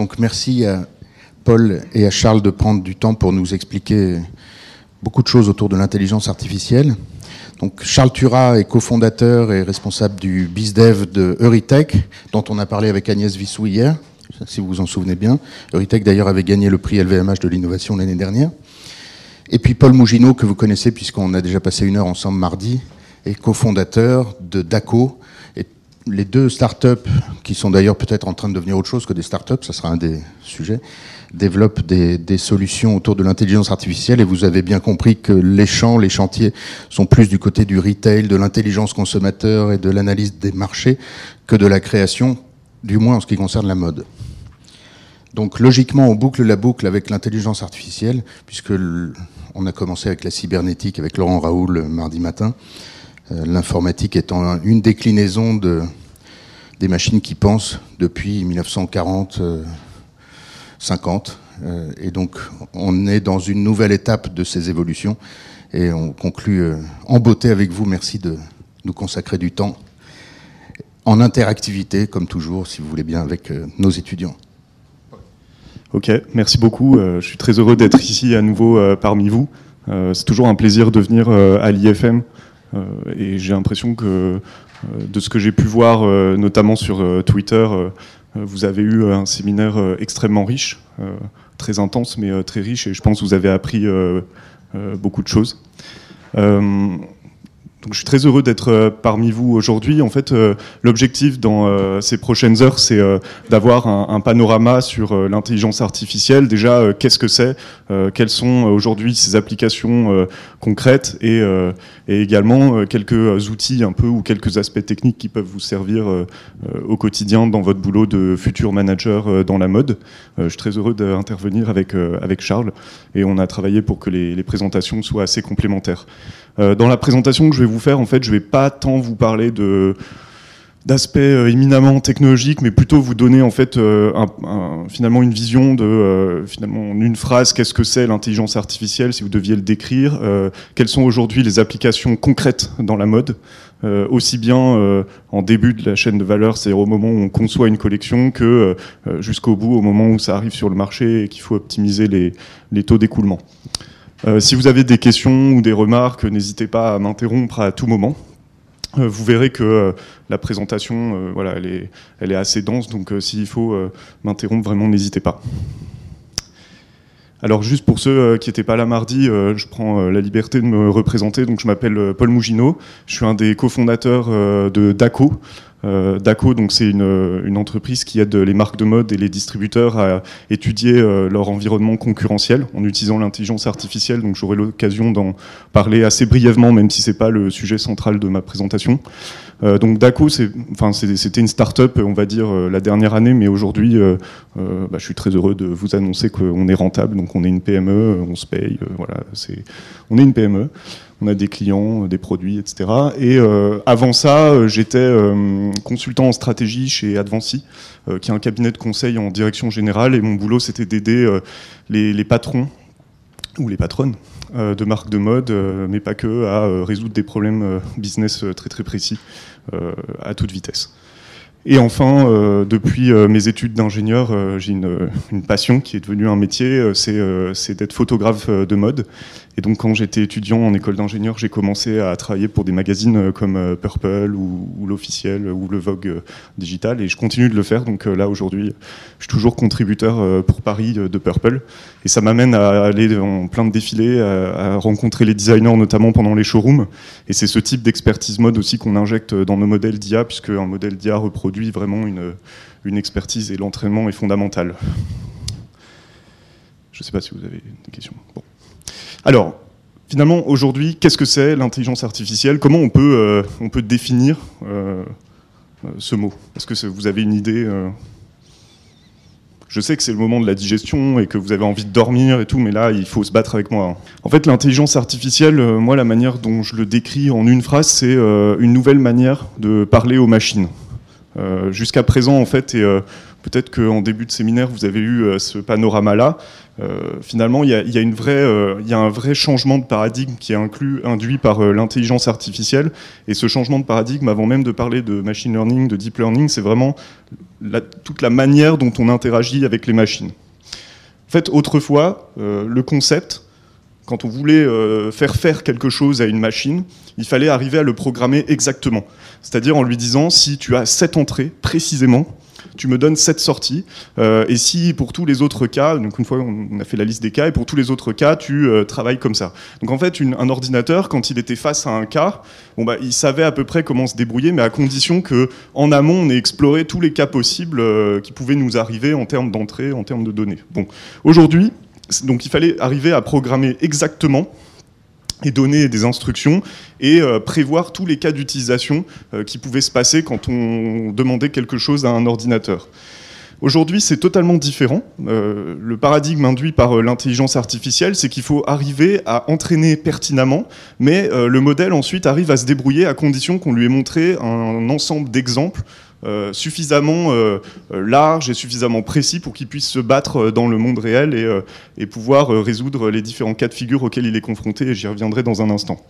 Donc merci à Paul et à Charles de prendre du temps pour nous expliquer beaucoup de choses autour de l'intelligence artificielle. Donc Charles Turat est cofondateur et responsable du BizDev de Euritech, dont on a parlé avec Agnès Vissou hier, si vous vous en souvenez bien. Euritech d'ailleurs avait gagné le prix LVMH de l'innovation l'année dernière. Et puis Paul Mougineau, que vous connaissez puisqu'on a déjà passé une heure ensemble mardi, est cofondateur de DACO. Les deux startups, qui sont d'ailleurs peut-être en train de devenir autre chose que des startups, ça sera un des sujets, développent des, des solutions autour de l'intelligence artificielle. Et vous avez bien compris que les champs, les chantiers sont plus du côté du retail, de l'intelligence consommateur et de l'analyse des marchés que de la création, du moins en ce qui concerne la mode. Donc logiquement, on boucle la boucle avec l'intelligence artificielle, puisque on a commencé avec la cybernétique avec Laurent Raoul mardi matin. Euh, l'informatique étant une déclinaison de, des machines qui pensent depuis 1940, 50. Euh, et donc, on est dans une nouvelle étape de ces évolutions. Et on conclut euh, en beauté avec vous. Merci de nous consacrer du temps en interactivité, comme toujours, si vous voulez bien, avec nos étudiants. Ok, merci beaucoup. je suis très heureux d'être ici à nouveau parmi vous. c'est toujours un plaisir de venir à l'IFM euh, et j'ai l'impression que euh, de ce que j'ai pu voir, euh, notamment sur Twitter, vous avez eu un séminaire extrêmement riche, très intense, mais très riche, et je pense que vous avez appris beaucoup de choses. Donc, je suis très heureux d'être euh, parmi vous aujourd'hui. En fait, euh, l'objectif dans euh, ces prochaines heures, c'est d'avoir un, panorama sur l'intelligence artificielle. Déjà, qu'est-ce que c'est Quelles sont aujourd'hui ses applications concrètes et, également quelques outils un peu ou quelques aspects techniques qui peuvent vous servir au quotidien dans votre boulot de futur manager dans la mode. je suis très heureux d'intervenir avec, avec Charles et on a travaillé pour que les présentations soient assez complémentaires. Euh, dans la présentation que je vais vous faire, en fait, je vais pas tant vous parler d'aspects euh, éminemment technologiques, mais plutôt vous donner en fait euh, finalement une vision de finalement en une phrase qu'est-ce que c'est l'intelligence artificielle si vous deviez le décrire, quelles sont aujourd'hui les applications concrètes dans la mode, aussi bien en début de la chaîne de valeur, c'est-à-dire au moment où on conçoit une collection, que jusqu'au bout, au moment où ça arrive sur le marché et qu'il faut optimiser les taux d'écoulement. Euh, si vous avez des questions ou des remarques, n'hésitez pas à m'interrompre à tout moment. Euh, vous verrez que euh, la présentation, voilà, elle est, assez dense, donc s'il faut m'interrompre, vraiment, n'hésitez pas. Alors juste pour ceux qui n'étaient pas là mardi, je prends la liberté de me représenter. Donc je m'appelle Paul Mougineau, je suis un des cofondateurs de DACO. Euh, DACO, donc c'est une, une, entreprise qui aide les marques de mode et les distributeurs à étudier euh, leur environnement concurrentiel en utilisant l'intelligence artificielle. Donc j'aurai l'occasion d'en parler assez brièvement, même si c'est pas le sujet central de ma présentation. Euh, donc DACO, enfin, c'était une start-up, on va dire, euh, la dernière année, mais aujourd'hui, euh, bah, je suis très heureux de vous annoncer qu'on est rentable. Donc on est une PME, on se paye, voilà, on est une PME on a des clients, des produits, etc. Et euh, avant ça, euh, j'étais euh, consultant en stratégie chez Advancy, qui est un cabinet de conseil en direction générale, et mon boulot, c'était d'aider les, patrons ou les patronnes de marques de mode, mais pas que, à résoudre des problèmes business très très précis à toute vitesse. Et enfin, depuis mes études d'ingénieur, j'ai une, passion qui est devenue un métier, c'est d'être photographe de mode. Et donc, quand j'étais étudiant en école d'ingénieur, j'ai commencé à travailler pour des magazines euh, comme euh, Purple ou, l'Officiel ou le Vogue euh, Digital. Et je continue de le faire. Donc là, aujourd'hui, je suis toujours contributeur pour Paris de Purple. Et ça m'amène à aller en plein de défilés, à, rencontrer les designers, notamment pendant les showrooms. Et c'est ce type d'expertise mode aussi qu'on injecte dans nos modèles d'IA, puisque un modèle d'IA reproduit vraiment une, une expertise et l'entraînement est fondamental. Je ne sais pas si vous avez des questions. Bon. Alors, finalement, aujourd'hui, qu'est-ce que c'est l'intelligence artificielle? Comment on peut, euh, définir euh, euh, ce mot? Est-ce que vous avez une idée Je sais que c'est le moment de la digestion et que vous avez envie de dormir et tout, mais là, il faut se battre avec moi. Hein. En fait, l'intelligence artificielle, moi, la manière dont je le décris en une phrase, c'est une nouvelle manière de parler aux machines. Jusqu'à présent, en fait, et peut-être qu'en début de séminaire, vous avez eu ce panorama-là. finalement, il y, a, il y a un vrai changement de paradigme qui est inclus, induit par l'intelligence artificielle. Et ce changement de paradigme, avant même de parler de machine learning, de deep learning, c'est vraiment toute la manière dont on interagit avec les machines. En fait, autrefois, le concept, quand on voulait euh, faire faire quelque chose à une machine, il fallait arriver à le programmer exactement. C'est-à-dire en lui disant, si tu as cette entrées précisément, tu me donnes cette sorties, euh, et si pour tous les autres cas, donc une fois on a fait la liste des cas, et pour tous les autres cas, tu euh, travailles comme ça. Donc en fait, un ordinateur, quand il était face à un cas, bah, il savait à peu près comment se débrouiller, mais à condition que en amont, on ait exploré tous les cas possibles qui pouvaient nous arriver en termes d'entrée, en termes de données. Aujourd'hui, il fallait arriver à programmer exactement et donner des instructions et euh, prévoir tous les cas d'utilisation euh, qui pouvaient se passer quand on demandait quelque chose à un ordinateur. Aujourd'hui, c'est totalement différent. Euh, le paradigme induit par l'intelligence artificielle, c'est qu'il faut arriver à entraîner pertinemment, mais le modèle ensuite arrive à se débrouiller à condition qu'on lui ait montré un ensemble d'exemples euh, suffisamment euh, euh, large et suffisamment précis pour qu'il puisse se battre dans le monde réel et, pouvoir résoudre les différents cas de figure auxquels il est confronté, et j'y reviendrai dans un instant.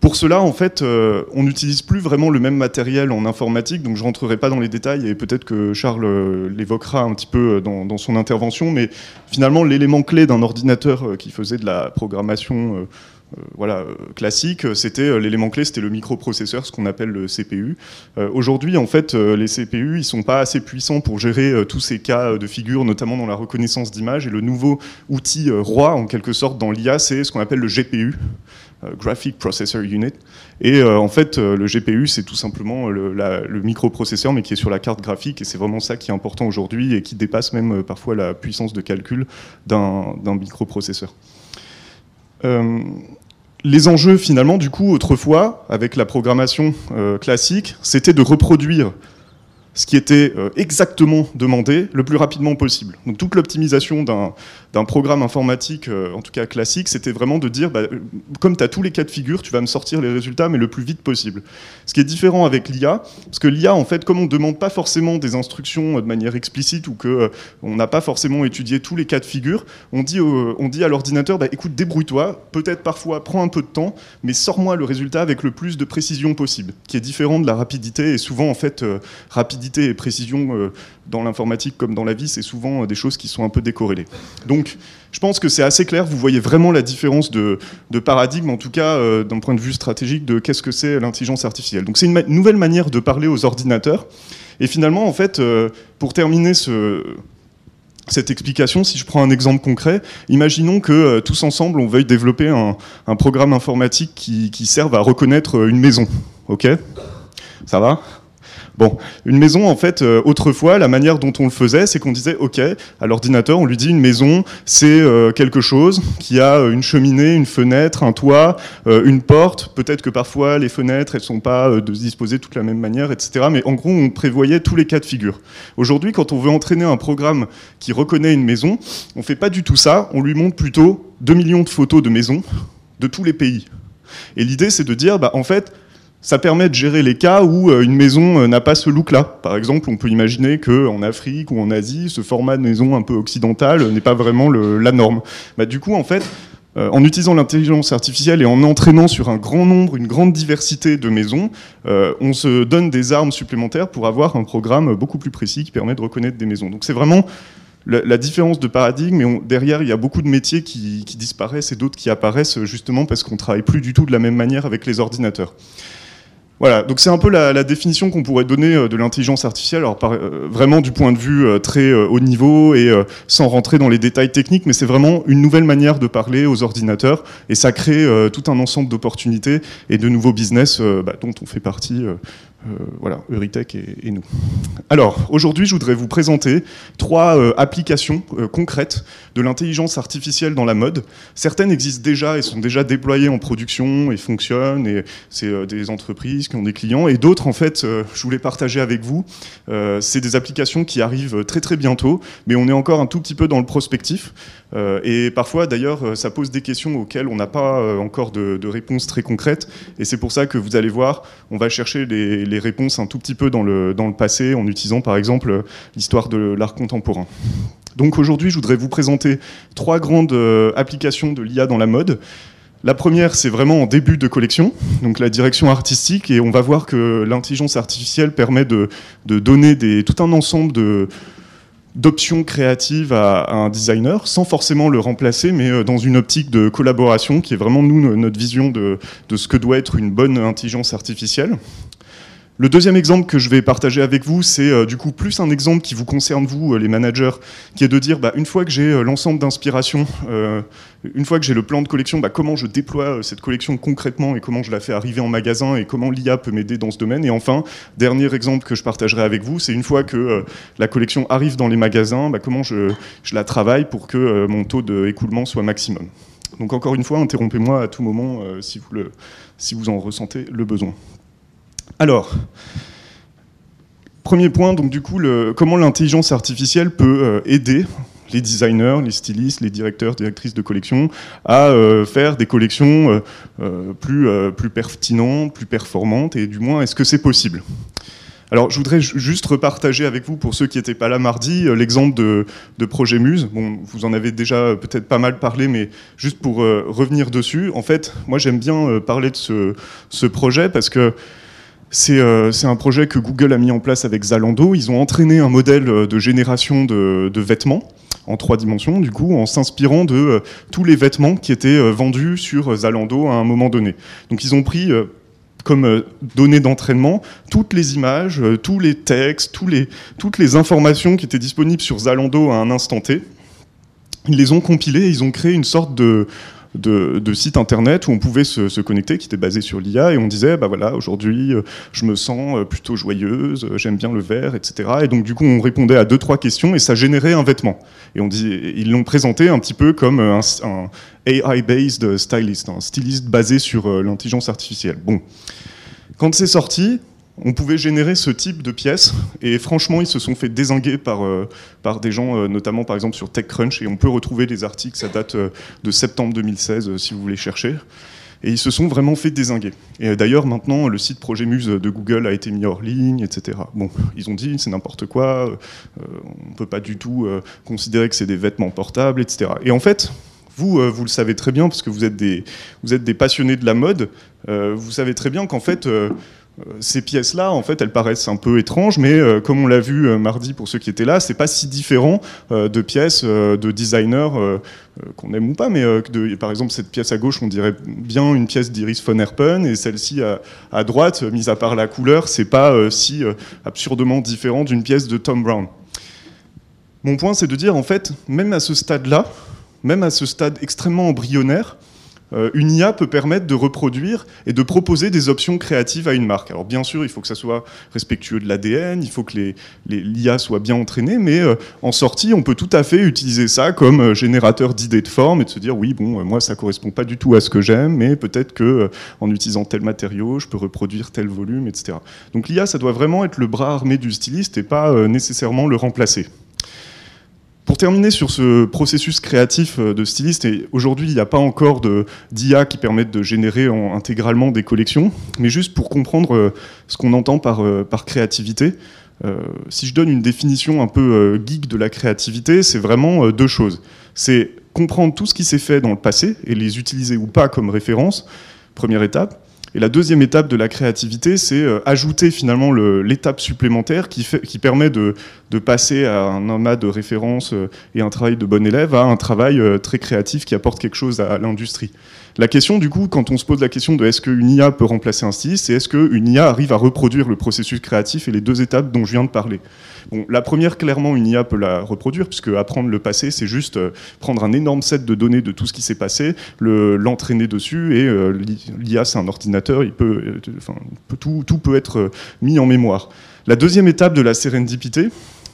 Pour cela, en fait, on n'utilise plus vraiment le même matériel en informatique, donc je ne rentrerai pas dans les détails, et peut-être que Charles l'évoquera un petit peu dans, son intervention, mais finalement, l'élément clé d'un ordinateur qui faisait de la programmation voilà, euh, classique, c'était euh, l'élément clé, c'était le microprocesseur, ce qu'on appelle le CPU. Aujourd'hui, en fait, les CPU, ils sont pas assez puissants pour gérer tous ces cas de figure, notamment dans la reconnaissance d'image. Et le nouveau outil roi, en quelque sorte, dans l'IA, c'est ce qu'on appelle le GPU. Graphic Processor Unit. Et en fait, le GPU, c'est tout simplement le, microprocesseur, mais qui est sur la carte graphique, et c'est vraiment ça qui est important aujourd'hui et qui dépasse même parfois la puissance de calcul d'un microprocesseur. Euh, les enjeux, finalement, du coup, autrefois, avec la programmation euh, classique, c'était de reproduire ce qui était euh, exactement demandé le plus rapidement possible. Donc toute l'optimisation d'un programme informatique, euh, en tout cas classique, c'était vraiment de dire, bah, comme tu as tous les cas de figure, tu vas me sortir les résultats, mais le plus vite possible. Ce qui est différent avec l'IA, parce que l'IA, en fait, comme on ne demande pas forcément des instructions de manière explicite ou qu'on euh, on n'a pas forcément étudié tous les cas de figure, on dit, on dit à l'ordinateur, bah, écoute, débrouille-toi, peut-être parfois prends un peu de temps, mais sors-moi le résultat avec le plus de précision possible, qui est différent de la rapidité, et souvent, en fait, rapidité et précision euh, dans l'informatique comme dans la vie, c'est souvent euh, des choses qui sont un peu décorrélées. Donc, je pense que c'est assez clair. Vous voyez vraiment la différence de, paradigme, en tout cas euh, d'un point de vue stratégique, de qu'est-ce que c'est l'intelligence artificielle. Donc, c'est une nouvelle manière de parler aux ordinateurs. Et finalement, en fait, pour terminer ce, cette explication, si je prends un exemple concret, imaginons que tous ensemble, on veuille développer un, programme informatique qui, serve à reconnaître une maison. Ok? Ça va? Bon, une maison, en fait, euh, autrefois, la manière dont on le faisait, c'est qu'on disait, OK, à l'ordinateur, on lui dit une maison, c'est euh, quelque chose qui a euh, une cheminée, une fenêtre, un toit, une porte. Peut-être que parfois, les fenêtres, elles sont pas disposées de toute la même manière, etc. Mais en gros, on prévoyait tous les cas de figure. Aujourd'hui, quand on veut entraîner un programme qui reconnaît une maison, on fait pas du tout ça. On lui montre plutôt 2 millions de photos de maisons de tous les pays. Et l'idée, c'est de dire, bah, en fait, ça permet de gérer les cas où euh, une maison euh, n'a pas ce look-là. Par exemple, on peut imaginer qu'en Afrique ou en Asie, ce format de maison un peu occidental n'est pas vraiment la norme. Bah, du coup, en fait, euh, en utilisant l'intelligence artificielle et en entraînant sur un grand nombre, une grande diversité de maisons, on se donne des armes supplémentaires pour avoir un programme beaucoup plus précis qui permet de reconnaître des maisons. Donc c'est vraiment la, différence de paradigme, et derrière, il y a beaucoup de métiers qui, qui disparaissent et d'autres qui apparaissent justement parce qu'on travaille plus du tout de la même manière avec les ordinateurs. Voilà, donc c'est un peu la, définition qu'on pourrait donner euh, de l'intelligence artificielle, alors euh, vraiment du point de vue euh, très haut niveau et sans rentrer dans les détails techniques, mais c'est vraiment une nouvelle manière de parler aux ordinateurs et ça crée tout un ensemble d'opportunités et de nouveaux business bah, dont on fait partie euh, voilà, Euritech et, nous. Alors, aujourd'hui, je voudrais vous présenter trois euh, applications euh, concrètes de l'intelligence artificielle dans la mode. Certaines existent déjà et sont déjà déployées en production et fonctionnent, et c'est des entreprises qui ont des clients, et d'autres, en fait, je voulais partager avec vous. c'est des applications qui arrivent très très bientôt, mais on est encore un tout petit peu dans le prospectif. et parfois, d'ailleurs, ça pose des questions auxquelles on n'a pas encore de, de réponses très concrètes, et c'est pour ça que vous allez voir, on va chercher les les réponses un tout petit peu dans le, dans le passé en utilisant par exemple l'histoire de l'art contemporain. Donc aujourd'hui, je voudrais vous présenter trois grandes applications de l'IA dans la mode. La première, c'est vraiment en début de collection, donc la direction artistique, et on va voir que l'intelligence artificielle permet de, donner des, tout un ensemble de, d'options créatives à, un designer, sans forcément le remplacer, mais euh, dans une optique de collaboration qui est vraiment nous notre vision de, de ce que doit être une bonne intelligence artificielle. Le deuxième exemple que je vais partager avec vous, c'est euh, du coup plus un exemple qui vous concerne vous, euh, les managers, qui est de dire, bah, une fois que j'ai euh, l'ensemble d'inspiration, une fois que j'ai le plan de collection, bah, comment je déploie cette collection concrètement et comment je la fais arriver en magasin et comment l'IA peut m'aider dans ce domaine. Et enfin, dernier exemple que je partagerai avec vous, c'est une fois que la collection arrive dans les magasins, bah, comment je, la travaille pour que mon taux d'écoulement soit maximum. Donc encore une fois, interrompez-moi à tout moment si, vous si vous en ressentez le besoin. Alors, premier point, donc du coup, comment l'intelligence artificielle peut euh, aider les designers, les stylistes, les directeurs, directrices de collection à euh, faire des collections euh, plus, plus pertinentes, plus performantes, et du moins, est-ce que c'est possible? Alors, je voudrais juste repartager avec vous, pour ceux qui n'étaient pas là mardi, l'exemple de, Projet Muse. Bon, vous en avez déjà peut-être pas mal parlé, mais juste pour revenir dessus, en fait, moi j'aime bien parler de ce, ce, projet parce que euh, c'est un projet que Google a mis en place avec Zalando. Ils ont entraîné un modèle euh, de génération de, vêtements en trois dimensions, du coup, en s'inspirant de euh, tous les vêtements qui étaient vendus sur Zalando à un moment donné. Donc ils ont pris comme données d'entraînement toutes les images, tous les textes, toutes les informations qui étaient disponibles sur Zalando à un instant T. Ils les ont compilées et ils ont créé une sorte de, de, sites internet où on pouvait se, connecter, qui était basé sur l'IA, et on disait, bah voilà, aujourd'hui, euh, je me sens euh, plutôt joyeuse, euh, j'aime bien le vert, etc. Et donc, du coup, on répondait à deux, trois questions, et ça générait un vêtement. Et on dit, ils l'ont présenté un petit peu comme un, un AI-based stylist, un styliste basé sur l'intelligence artificielle. Bon. Quand c'est sorti, on pouvait générer ce type de pièces. Et franchement, ils se sont fait désinguer par, euh, par des gens, euh, notamment par exemple sur TechCrunch. Et on peut retrouver les articles, ça date euh, de septembre 2016, si vous voulez chercher. Et ils se sont vraiment fait désinguer. Et d'ailleurs, maintenant, le site Projet Muse de Google a été mis hors ligne, etc. Bon, ils ont dit c'est n'importe quoi, on ne peut pas du tout considérer que c'est des vêtements portables, etc. Et en fait, vous, vous le savez très bien, parce que vous êtes des, vous êtes des passionnés de la mode, vous savez très bien qu'en fait, ces pièces-là, en fait, elles paraissent un peu étranges, mais euh, comme on l'a vu euh, mardi pour ceux qui étaient là, c'est pas si différent de pièces de designers qu'on aime ou pas, mais par exemple cette pièce à gauche, on dirait bien une pièce d'Iris von Herpen, et celle-ci à, droite, mis à part la couleur, c'est pas si absurdement différent d'une pièce de Tom Brown. Mon point, c'est de dire, en fait, même à ce stade-là, même à ce stade extrêmement embryonnaire, euh, une IA peut permettre de reproduire et de proposer des options créatives à une marque. Alors bien sûr, il faut que ça soit respectueux de l'ADN, il faut que les, l'IA soit bien entraînée, mais euh, en sortie, on peut tout à fait utiliser ça comme euh, générateur d'idées de forme et de se dire oui, bon, moi ça correspond pas du tout à ce que j'aime, mais peut-être que en utilisant tel matériau, je peux reproduire tel volume, etc. Donc l'IA, ça doit vraiment être le bras armé du styliste et pas nécessairement le remplacer. Pour terminer sur ce processus créatif euh, de styliste, et aujourd'hui il n'y a pas encore d'IA qui permettent de générer intégralement des collections, mais juste pour comprendre euh, ce qu'on entend par, euh, par créativité, si je donne une définition un peu geek de la créativité, c'est vraiment deux choses. C'est comprendre tout ce qui s'est fait dans le passé et les utiliser ou pas comme référence, première étape. Et la deuxième étape de la créativité, c'est euh, ajouter finalement l'étape supplémentaire qui, permet de, de, passer à un amas de références euh, et un travail de bon élève à un travail euh, très créatif qui apporte quelque chose à l'industrie. La question, du coup, quand on se pose la question de est-ce qu'une IA peut remplacer un styliste, c'est est-ce qu'une IA arrive à reproduire le processus créatif et les deux étapes dont je viens de parler? La première, clairement, une IA peut la reproduire, puisque apprendre le passé, c'est juste euh, prendre un énorme set de données de tout ce qui s'est passé, l'entraîner dessus, et euh, l'IA, c'est un ordinateur, euh, tout, peut être mis en mémoire. La deuxième étape de la sérendipité,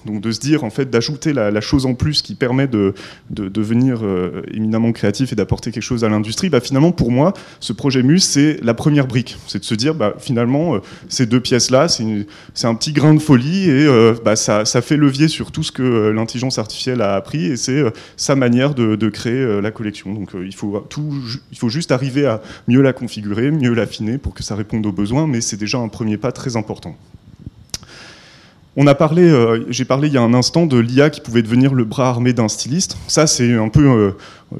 donc de se dire en fait d'ajouter la, chose en plus qui permet de, devenir euh, éminemment créatif et d'apporter quelque chose à l'industrie, bah, finalement pour moi ce projet Muse c'est la première brique, c'est de se dire bah, finalement euh, ces deux pièces là c'est un petit grain de folie et euh, bah, ça, fait levier sur tout ce que l'intelligence artificielle a appris et c'est sa manière de, créer la collection. Donc il, faut tout, il faut juste arriver à mieux la configurer, mieux l'affiner pour que ça réponde aux besoins, mais c'est déjà un premier pas très important. On a parlé, euh, j'ai parlé il y a un instant de l'IA qui pouvait devenir le bras armé d'un styliste. Ça, c'est un peu euh,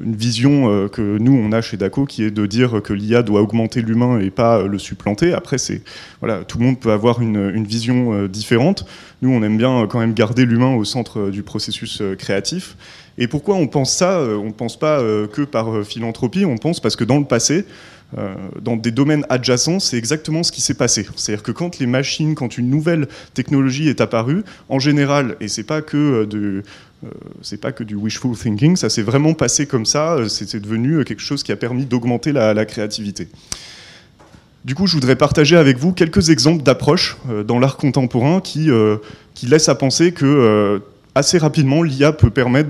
une vision euh, que nous on a chez Daco, qui est de dire que l'IA doit augmenter l'humain et pas le supplanter. Après, c'est voilà, tout le monde peut avoir une, vision différente. Nous, on aime bien quand même garder l'humain au centre du processus créatif. Et pourquoi on pense ça? On ne pense pas que par philanthropie. On pense parce que dans le passé, dans des domaines adjacents, c'est exactement ce qui s'est passé. C'est-à-dire que quand les machines, quand une nouvelle technologie est apparue, en général, et c'est pas que euh, euh, c'est pas que du wishful thinking, ça s'est vraiment passé comme ça, c'est devenu quelque chose qui a permis d'augmenter la, créativité. Du coup, je voudrais partager avec vous quelques exemples d'approches dans l'art contemporain qui, qui laissent à penser que assez rapidement, l'IA peut permettre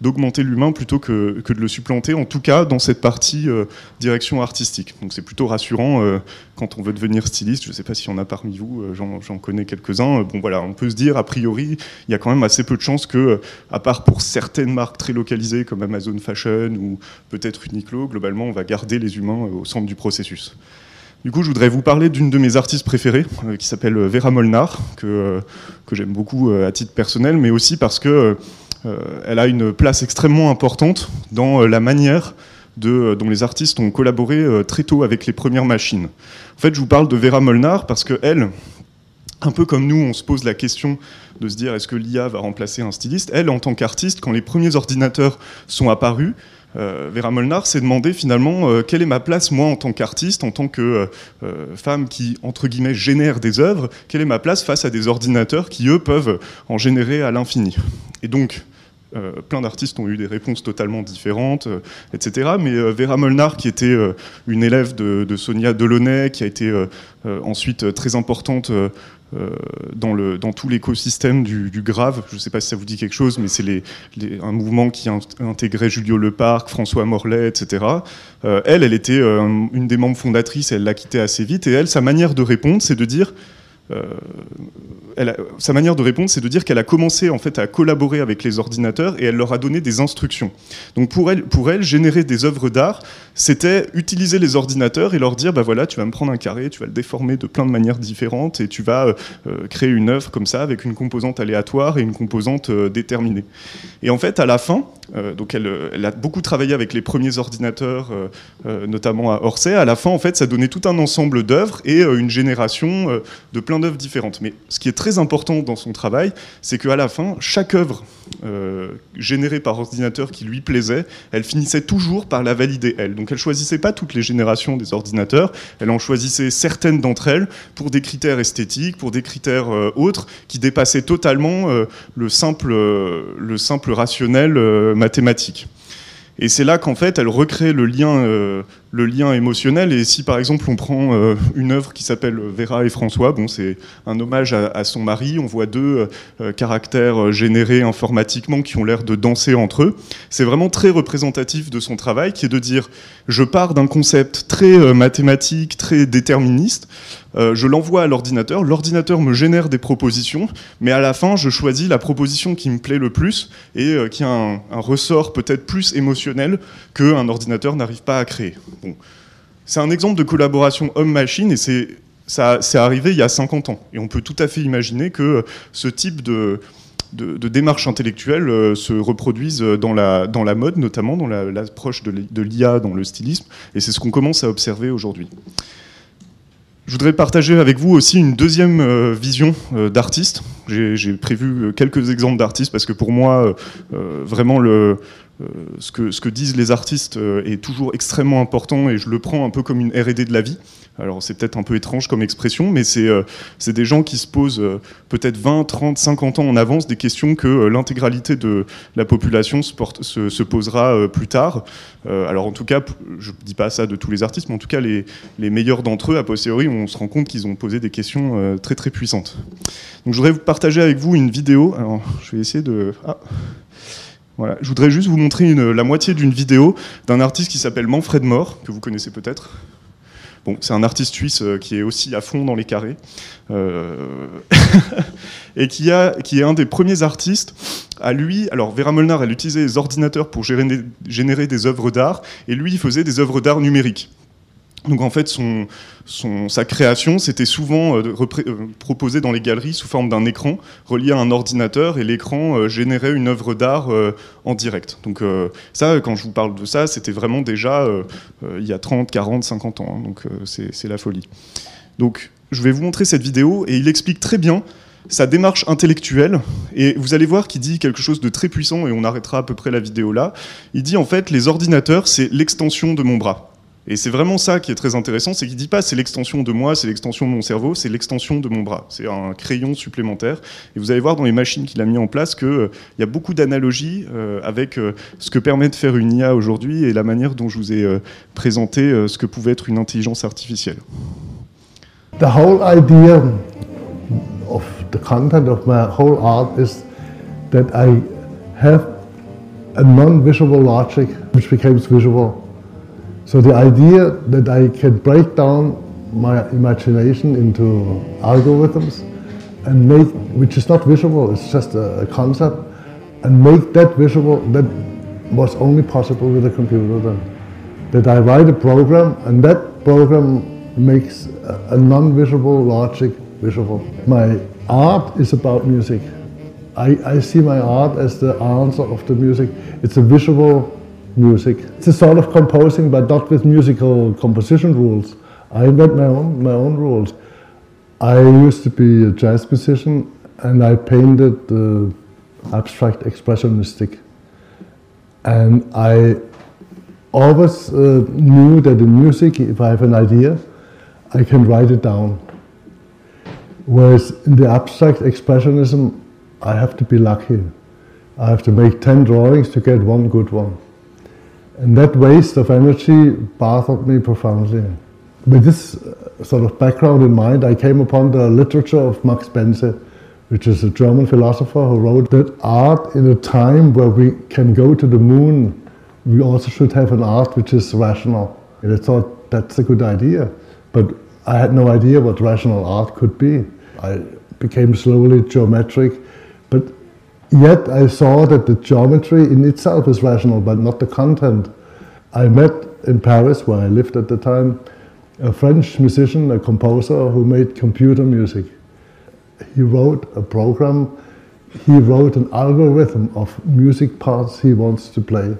d'augmenter l'humain plutôt que, de le supplanter, en tout cas dans cette partie euh, direction artistique. Donc c'est plutôt rassurant euh, quand on veut devenir styliste. Je ne sais pas s'il y en a parmi vous, euh, j'en connais quelques-uns. Bon voilà, on peut se dire, a priori, il y a quand même assez peu de chances que, à part pour certaines marques très localisées comme Amazon Fashion ou peut-être Uniqlo, globalement, on va garder les humains au centre du processus. Du coup, je voudrais vous parler d'une de mes artistes préférées, euh, qui s'appelle euh, Vera Molnar, que, euh, que j'aime beaucoup à titre personnel, mais aussi parce que elle a une place extrêmement importante dans la manière dont les artistes ont collaboré très tôt avec les premières machines. En fait, je vous parle de Vera Molnar parce que elle, un peu comme nous, on se pose la question de se dire est-ce que l'IA va remplacer un styliste? Elle, en tant qu'artiste, quand les premiers ordinateurs sont apparus, euh, Vera Molnar s'est demandé finalement euh, quelle est ma place moi en tant qu'artiste, en tant que euh, femme qui entre guillemets génère des œuvres, quelle est ma place face à des ordinateurs qui eux peuvent en générer à l'infini? Et donc plein d'artistes ont eu des réponses totalement différentes, etc. Mais Vera Molnar, qui était une élève de, Sonia Delaunay, qui a été ensuite très importante dans, le, dans tout l'écosystème du, grave. Je ne sais pas si ça vous dit quelque chose, mais c'est un mouvement qui a intégré Julio Leparc, François Morlet, etc. Euh, elle, elle était euh, une des membres fondatrices, elle l'a quitté assez vite, et elle, sa manière de répondre, c'est de dire euh, sa manière de répondre, c'est de dire qu'elle a commencé en fait à collaborer avec les ordinateurs et elle leur a donné des instructions. Donc pour elle, pour elle générer des œuvres d'art, c'était utiliser les ordinateurs et leur dire bah voilà, tu vas me prendre un carré, tu vas le déformer de plein de manières différentes et tu vas euh, euh, créer une œuvre comme ça avec une composante aléatoire et une composante déterminée. Et en fait, à la fin, donc elle, elle, a beaucoup travaillé avec les premiers ordinateurs, notamment à Orsay. À la fin, en fait, ça donnait tout un ensemble d'œuvres et une génération de plein d'œuvres différentes. Mais ce qui est très important dans son travail, c'est qu'à la fin, chaque œuvre euh, générée par ordinateur qui lui plaisait, elle finissait toujours par la valider elle. Donc elle choisissait pas toutes les générations des ordinateurs, elle en choisissait certaines d'entre elles pour des critères esthétiques, pour des critères euh, autres qui dépassaient totalement euh, le, simple, le simple rationnel mathématique. Et c'est là qu'en fait, elle recrée le lien, le lien émotionnel. Et si par exemple on prend euh, une œuvre qui s'appelle Vera et François, bon, c'est un hommage à, son mari. On voit deux euh, caractères générés informatiquement qui ont l'air de danser entre eux. C'est vraiment très représentatif de son travail, qui est de dire je pars d'un concept très euh, mathématique, très déterministe. Je l'envoie à l'ordinateur, l'ordinateur me génère des propositions, mais à la fin, je choisis la proposition qui me plaît le plus et qui a un, ressort peut-être plus émotionnel qu'un ordinateur n'arrive pas à créer. C'est un exemple de collaboration homme-machine et c'est ça, c'est arrivé il y a 50 ans. Et on peut tout à fait imaginer que ce type de, démarche intellectuelle euh, se reproduise dans la mode, notamment dans l'approche de l'IA, dans le stylisme. Et c'est ce qu'on commence à observer aujourd'hui. Je voudrais partager avec vous aussi une deuxième euh, vision euh, d'artiste. J'ai prévu quelques exemples d'artistes parce que pour moi, vraiment le, ce, que, ce que disent les artistes est toujours extrêmement important et je le prends un peu comme une R&D de la vie. Alors c'est peut-être un peu étrange comme expression, mais c'est euh, des gens qui se posent euh, peut-être 20, 30, 50 ans en avance des questions que euh, l'intégralité de la population se, se, posera plus tard. alors en tout cas, je ne dis pas ça de tous les artistes, mais en tout cas les, les meilleurs d'entre eux, a posteriori, on se rend compte qu'ils ont posé des questions très très puissantes. Donc je voudrais partager avec vous une vidéo. Alors je vais essayer de... Ah. Voilà. Je voudrais juste vous montrer la moitié d'une vidéo d'un artiste qui s'appelle Manfred Mohr, que vous connaissez peut-être. Bon, c'est un artiste suisse euh, qui est aussi à fond dans les carrés euh, et qui, a, qui est un des premiers artistes. À lui, alors Vera Molnar, elle utilisait les ordinateurs pour générer, générer des œuvres d'art et lui, il faisait des œuvres d'art numériques. Donc en fait, sa création, c'était souvent euh, euh, proposé dans les galeries sous forme d'un écran relié à un ordinateur, et l'écran euh, générait une œuvre d'art en direct. Donc ça, quand je vous parle de ça, c'était vraiment déjà il y a 30, 40, 50 ans. Hein. donc c'est la folie. Donc je vais vous montrer cette vidéo, et il explique très bien sa démarche intellectuelle, et vous allez voir qu'il dit quelque chose de très puissant, et on arrêtera à peu près la vidéo là. Il dit en fait, les ordinateurs, c'est l'extension de mon bras. Et c'est vraiment ça qui est très intéressant, c'est qu'il dit pas c'est l'extension de moi, c'est l'extension de mon cerveau, c'est l'extension de mon bras. C'est un crayon supplémentaire. Et vous allez voir dans les machines qu'il a mis en place qu'il euh, y a beaucoup d'analogies euh, avec euh, ce que permet de faire une IA aujourd'hui et la manière dont je vous ai présenté ce que pouvait être une intelligence artificielle. The whole idea of the content of my whole art is that I have a non-visual logic which becomes. So the idea that I can break down my imagination into algorithms and make, which is not visual, it's just a, concept, and make that visual, that was only possible with a computer then. That I write a program and that program makes a, non-visible logic visible. My art is about music. I, I see my art as the answer of the music. It's a visual music. It's a sort of composing, but not with musical composition rules. I invent my own, my own rules. I used to be a jazz musician and I painted uh, abstract expressionistic. And I always uh, knew that in music, if I have an idea, I can write it down. Whereas in the abstract expressionism, I have to be lucky. I have to make 10 drawings to get one good one. And that waste of energy bothered me profoundly. With this uh, sort of background in mind, I came upon the literature of Max Benze, which is a German philosopher who wrote that art in a time where we can go to the moon, we also should have an art which is rational. And I thought that's a good idea, but I had no idea what rational art could be. I became slowly geometric, but Yet I saw that the geometry in itself is rational, but not the content. I met in Paris, where I lived at the time, a French musician, a composer who made computer music. He wrote a program, he wrote an algorithm of music parts he wants to play.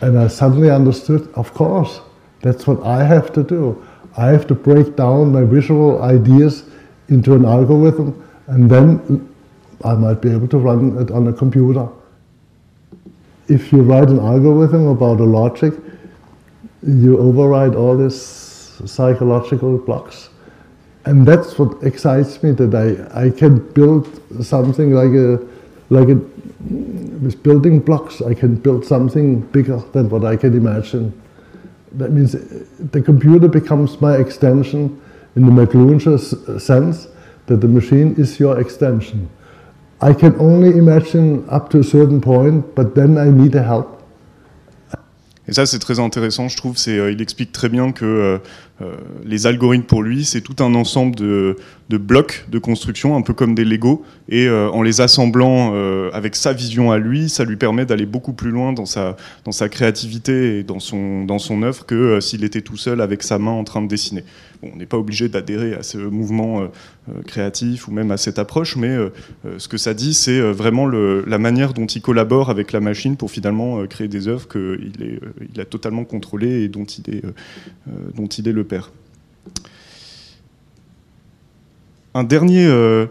And I suddenly understood, of course, that's what I have to do. I have to break down my visual ideas into an algorithm and then I might be able to run it on a computer. If you write an algorithm about a logic, you override all these psychological blocks. And that's what excites me that I, I can build something like a, like a, with building blocks, I can build something bigger than what I can imagine. That means uh, the computer becomes my extension in the McLuhan sense that the machine is your extension. I can only imagine up to a certain point, but then I need a help. Et ça, c'est très intéressant, je trouve. Euh, il explique très bien que euh, les algorithmes, pour lui, c'est tout un ensemble de, blocs de construction, un peu comme des Lego. Et euh, en les assemblant euh, avec sa vision à lui, ça lui permet d'aller beaucoup plus loin dans sa, créativité et dans son, œuvre que s'il était tout seul avec sa main en train de dessiner. On n'est pas obligé d'adhérer à ce mouvement créatif ou même à cette approche, mais ce que ça dit, c'est vraiment la manière dont il collabore avec la machine pour finalement créer des œuvres qu'il il a totalement contrôlées et dont il est le père. Un dernier, euh,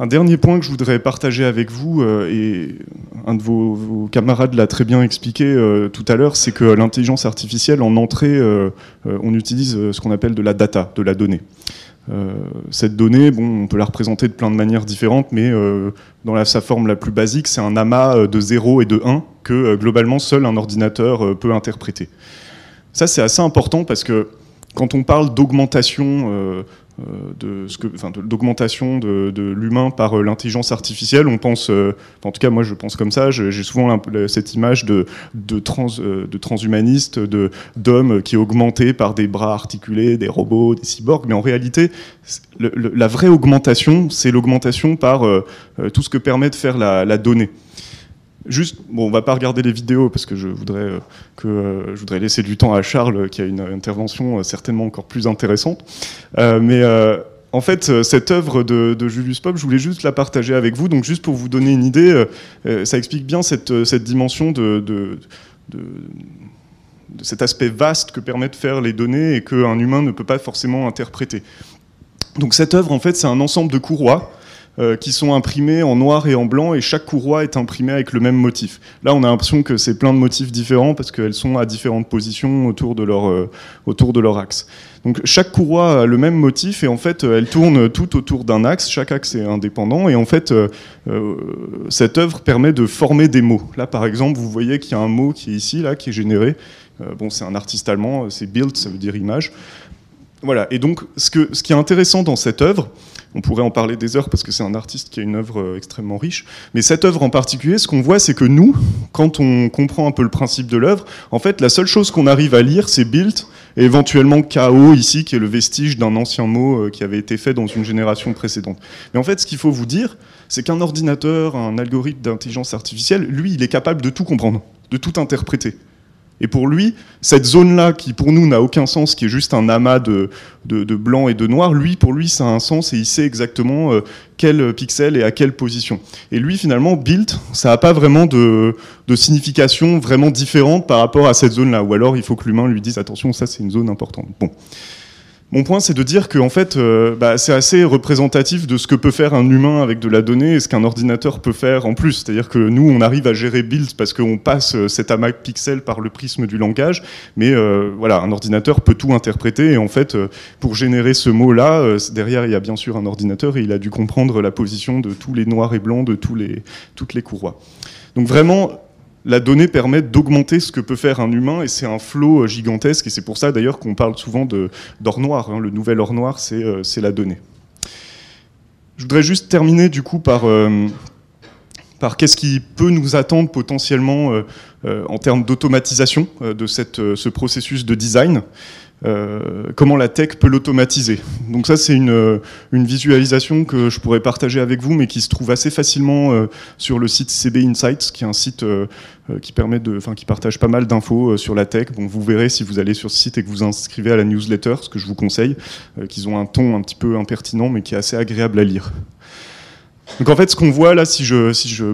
Un dernier point que je voudrais partager avec vous, euh, et un de vos, camarades l'a très bien expliqué euh, tout à l'heure, c'est que l'intelligence artificielle, en entrée, on utilise ce qu'on appelle de la data, de la donnée. cette donnée, on peut la représenter de plein de manières différentes, mais dans sa forme la plus basique, c'est un amas de 0 et de 1 que globalement seul un ordinateur peut interpréter. Ça, c'est assez important parce que quand on parle d'augmentation euh, d'augmentation de, l'humain par euh, l'intelligence artificielle. On pense, euh, en tout cas moi je pense comme ça. J'ai souvent cette image de, de, trans, transhumaniste, de d'hommes qui est augmenté par des bras articulés, des robots, des cyborgs. Mais en réalité, la vraie augmentation, c'est l'augmentation par tout ce que permet de faire la donnée. Juste, bon, on va pas regarder les vidéos parce que je voudrais euh, que euh, je voudrais laisser du temps à Charles qui a une intervention euh, certainement encore plus intéressante. mais en fait, cette œuvre de, Julius Pop, je voulais juste la partager avec vous. Donc, juste pour vous donner une idée, ça explique bien cette, cette dimension de, de, de cet aspect vaste que permettent de faire les données et qu'un humain ne peut pas forcément interpréter. Donc cette œuvre, en fait, c'est un ensemble de courroies euh, qui sont imprimés en noir et en blanc et chaque courroie est imprimée avec le même motif. Là, on a l'impression que c'est plein de motifs différents parce qu'elles sont à différentes positions autour de leur, euh, autour de leur axe. Donc chaque courroie a le même motif et en fait elle tourne tout autour d'un axe, chaque axe est indépendant et en fait euh, cette œuvre permet de former des mots. Là par exemple vous voyez qu'il y a un mot qui est ici, là, qui est généré. bon c'est un artiste allemand, c'est Bild, ça veut dire image. Voilà, et donc ce, que, ce qui est intéressant dans cette œuvre, on pourrait en parler des heures parce que c'est un artiste qui a une œuvre euh, extrêmement riche. Mais cette œuvre en particulier, ce qu'on voit, c'est que nous, quand on comprend un peu le principe de l'œuvre, en fait, la seule chose qu'on arrive à lire, c'est build et éventuellement KO ici, qui est le vestige d'un ancien mot euh, qui avait été fait dans une génération précédente. Mais en fait, ce qu'il faut vous dire, c'est qu'un ordinateur, un algorithme d'intelligence artificielle, lui, il est capable de tout comprendre, de tout interpréter. Et pour lui, cette zone-là, qui pour nous n'a aucun sens, qui est juste un amas de, de, blanc et de noir, lui, pour lui, ça a un sens et il sait exactement euh, quel pixel et à quelle position. Et lui, finalement, build, ça n'a pas vraiment de, de, signification vraiment différente par rapport à cette zone-là. Ou alors, il faut que l'humain lui dise attention, ça c'est une zone importante. Bon. Mon point, c'est de dire que en fait, euh, bah, c'est assez représentatif de ce que peut faire un humain avec de la donnée et ce qu'un ordinateur peut faire en plus. C'est-à-dire que nous, on arrive à gérer build parce qu'on passe euh, cet amas de pixels par le prisme du langage, mais euh, voilà, un ordinateur peut tout interpréter et en fait, pour générer ce mot-là, derrière, il y a bien sûr un ordinateur et il a dû comprendre la position de tous les noirs et blancs de tous les, toutes les courroies. Donc vraiment, la donnée permet d'augmenter ce que peut faire un humain et c'est un flot euh, gigantesque et c'est pour ça d'ailleurs qu'on parle souvent d'or noir. Hein. Le nouvel or noir, euh, c'est la donnée. Je voudrais juste terminer du coup par, euh, qu'est-ce qui peut nous attendre potentiellement en termes d'automatisation de ce processus de design. Euh, comment la tech peut l'automatiser. Donc ça, c'est une, une, visualisation que je pourrais partager avec vous, mais qui se trouve assez facilement euh, sur le site CB Insights, qui est un site euh, qui permet de, qui partage pas mal d'infos sur la tech. Bon, vous verrez si vous allez sur ce site et que vous inscrivez à la newsletter, ce que je vous conseille, qu'ils ont un ton un petit peu impertinent, mais qui est assez agréable à lire. Donc en fait, ce qu'on voit là, si je, si je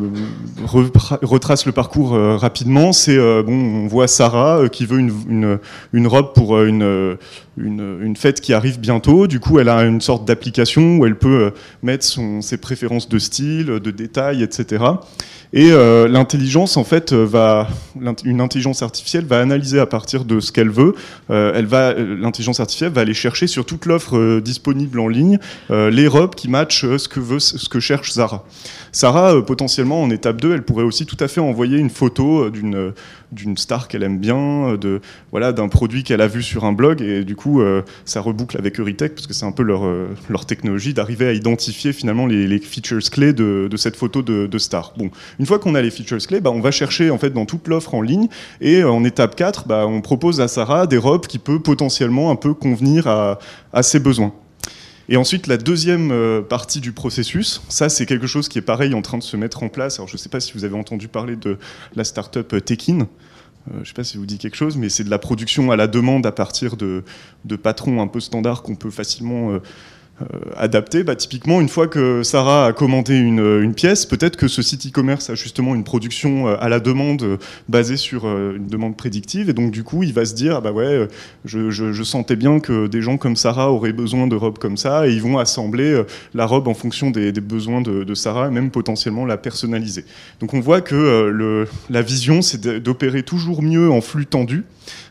retrace le parcours euh, rapidement, c'est euh, bon, on voit Sarah euh, qui veut une, une, robe pour une, une, une, fête qui arrive bientôt. Du coup, elle a une sorte d'application où elle peut mettre ses préférences de style, de détails, etc. Et euh, l'intelligence, en fait, euh, va, une intelligence artificielle va analyser à partir de ce qu'elle veut. Euh, elle va, l'intelligence artificielle va aller chercher sur toute l'offre disponible en ligne les robes qui matchent ce que veut, ce que cherche Zara. Sarah, potentiellement en étape 2, elle pourrait aussi tout à fait envoyer une photo d'une d'une star qu'elle aime bien, de voilà d'un produit qu'elle a vu sur un blog et du coup ça reboucle avec Euritech parce que c'est un peu leur leur technologie d'arriver à identifier finalement les, features clés de, de cette photo de, star. Bon, une fois qu'on a les features clés, bah, on va chercher en fait dans toute l'offre en ligne et euh, en étape 4, bah, on propose à Sarah des robes qui peuvent potentiellement un peu convenir à, ses besoins. Et ensuite, la deuxième euh, partie du processus, ça c'est quelque chose qui est pareil en train de se mettre en place. Alors je ne sais pas si vous avez entendu parler de la startup euh, Tekin. je ne sais pas si vous dit quelque chose, mais c'est de la production à la demande à partir de, patrons un peu standards qu'on peut facilement adapté. Bah, typiquement, une fois que Sarah a commandé une, pièce, peut-être que ce site e-commerce a justement une production à la demande basée sur une demande prédictive, et donc du coup, il va se dire, ah bah ouais, je, sentais bien que des gens comme Sarah auraient besoin de robes comme ça, et ils vont assembler la robe en fonction des, besoins de, Sarah, et même potentiellement la personnaliser. Donc on voit que la vision, c'est d'opérer toujours mieux en flux tendu.